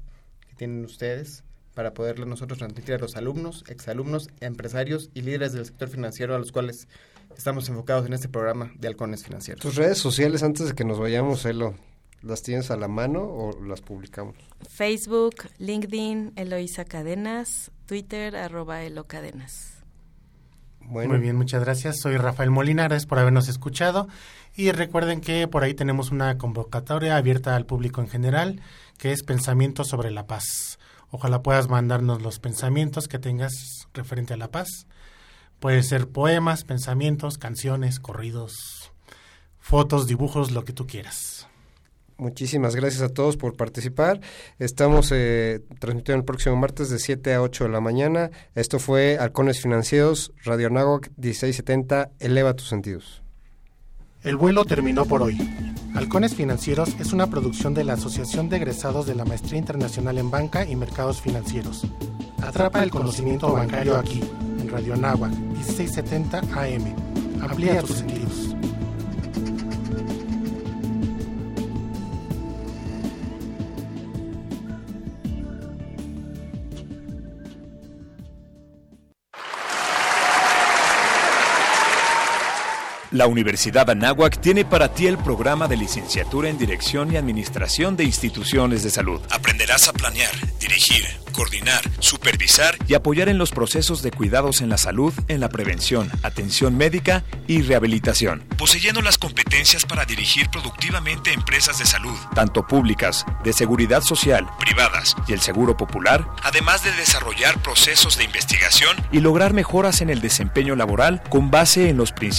que tienen ustedes para poderle nosotros transmitir a los alumnos, exalumnos, empresarios y líderes del sector financiero a los cuales estamos enfocados en este programa de Halcones Financieros. Tus redes sociales antes de que nos vayamos, Elo, ¿las tienes a la mano o las publicamos? Facebook, LinkedIn, Eloisa Cadenas, Twitter, arroba Elo Cadenas. Muy bien, muchas gracias. Soy Rafael Molina, gracias por habernos escuchado. Y recuerden que por ahí tenemos una convocatoria abierta al público en general, que es Pensamientos sobre la Paz. Ojalá puedas mandarnos los pensamientos que tengas referente a la paz. Puede ser poemas, pensamientos, canciones, corridos, fotos, dibujos, lo que tú quieras. Muchísimas gracias a todos por participar. Estamos eh, transmitiendo el próximo martes de 7 a 8 de la mañana. Esto fue Halcones Financieros, Radio Nagoc 1670, Eleva tus sentidos. El vuelo terminó por hoy. Halcones Financieros es una producción de la Asociación de Egresados de la Maestría Internacional en Banca y Mercados Financieros. Atrapa el conocimiento bancario aquí, en Radio Anáhuac, 1670 AM. Amplía tus sentidos. La Universidad Anáhuac tiene para ti el programa de licenciatura en Dirección y Administración de Instituciones de Salud. Aprenderás a planear, dirigir, coordinar, supervisar y apoyar en los procesos de cuidados en la salud, en la prevención, atención médica y rehabilitación. Poseyendo las competencias para dirigir productivamente empresas de salud, tanto públicas, de seguridad social, privadas y el seguro popular, además de desarrollar procesos de investigación y lograr mejoras en el desempeño laboral con base en los principios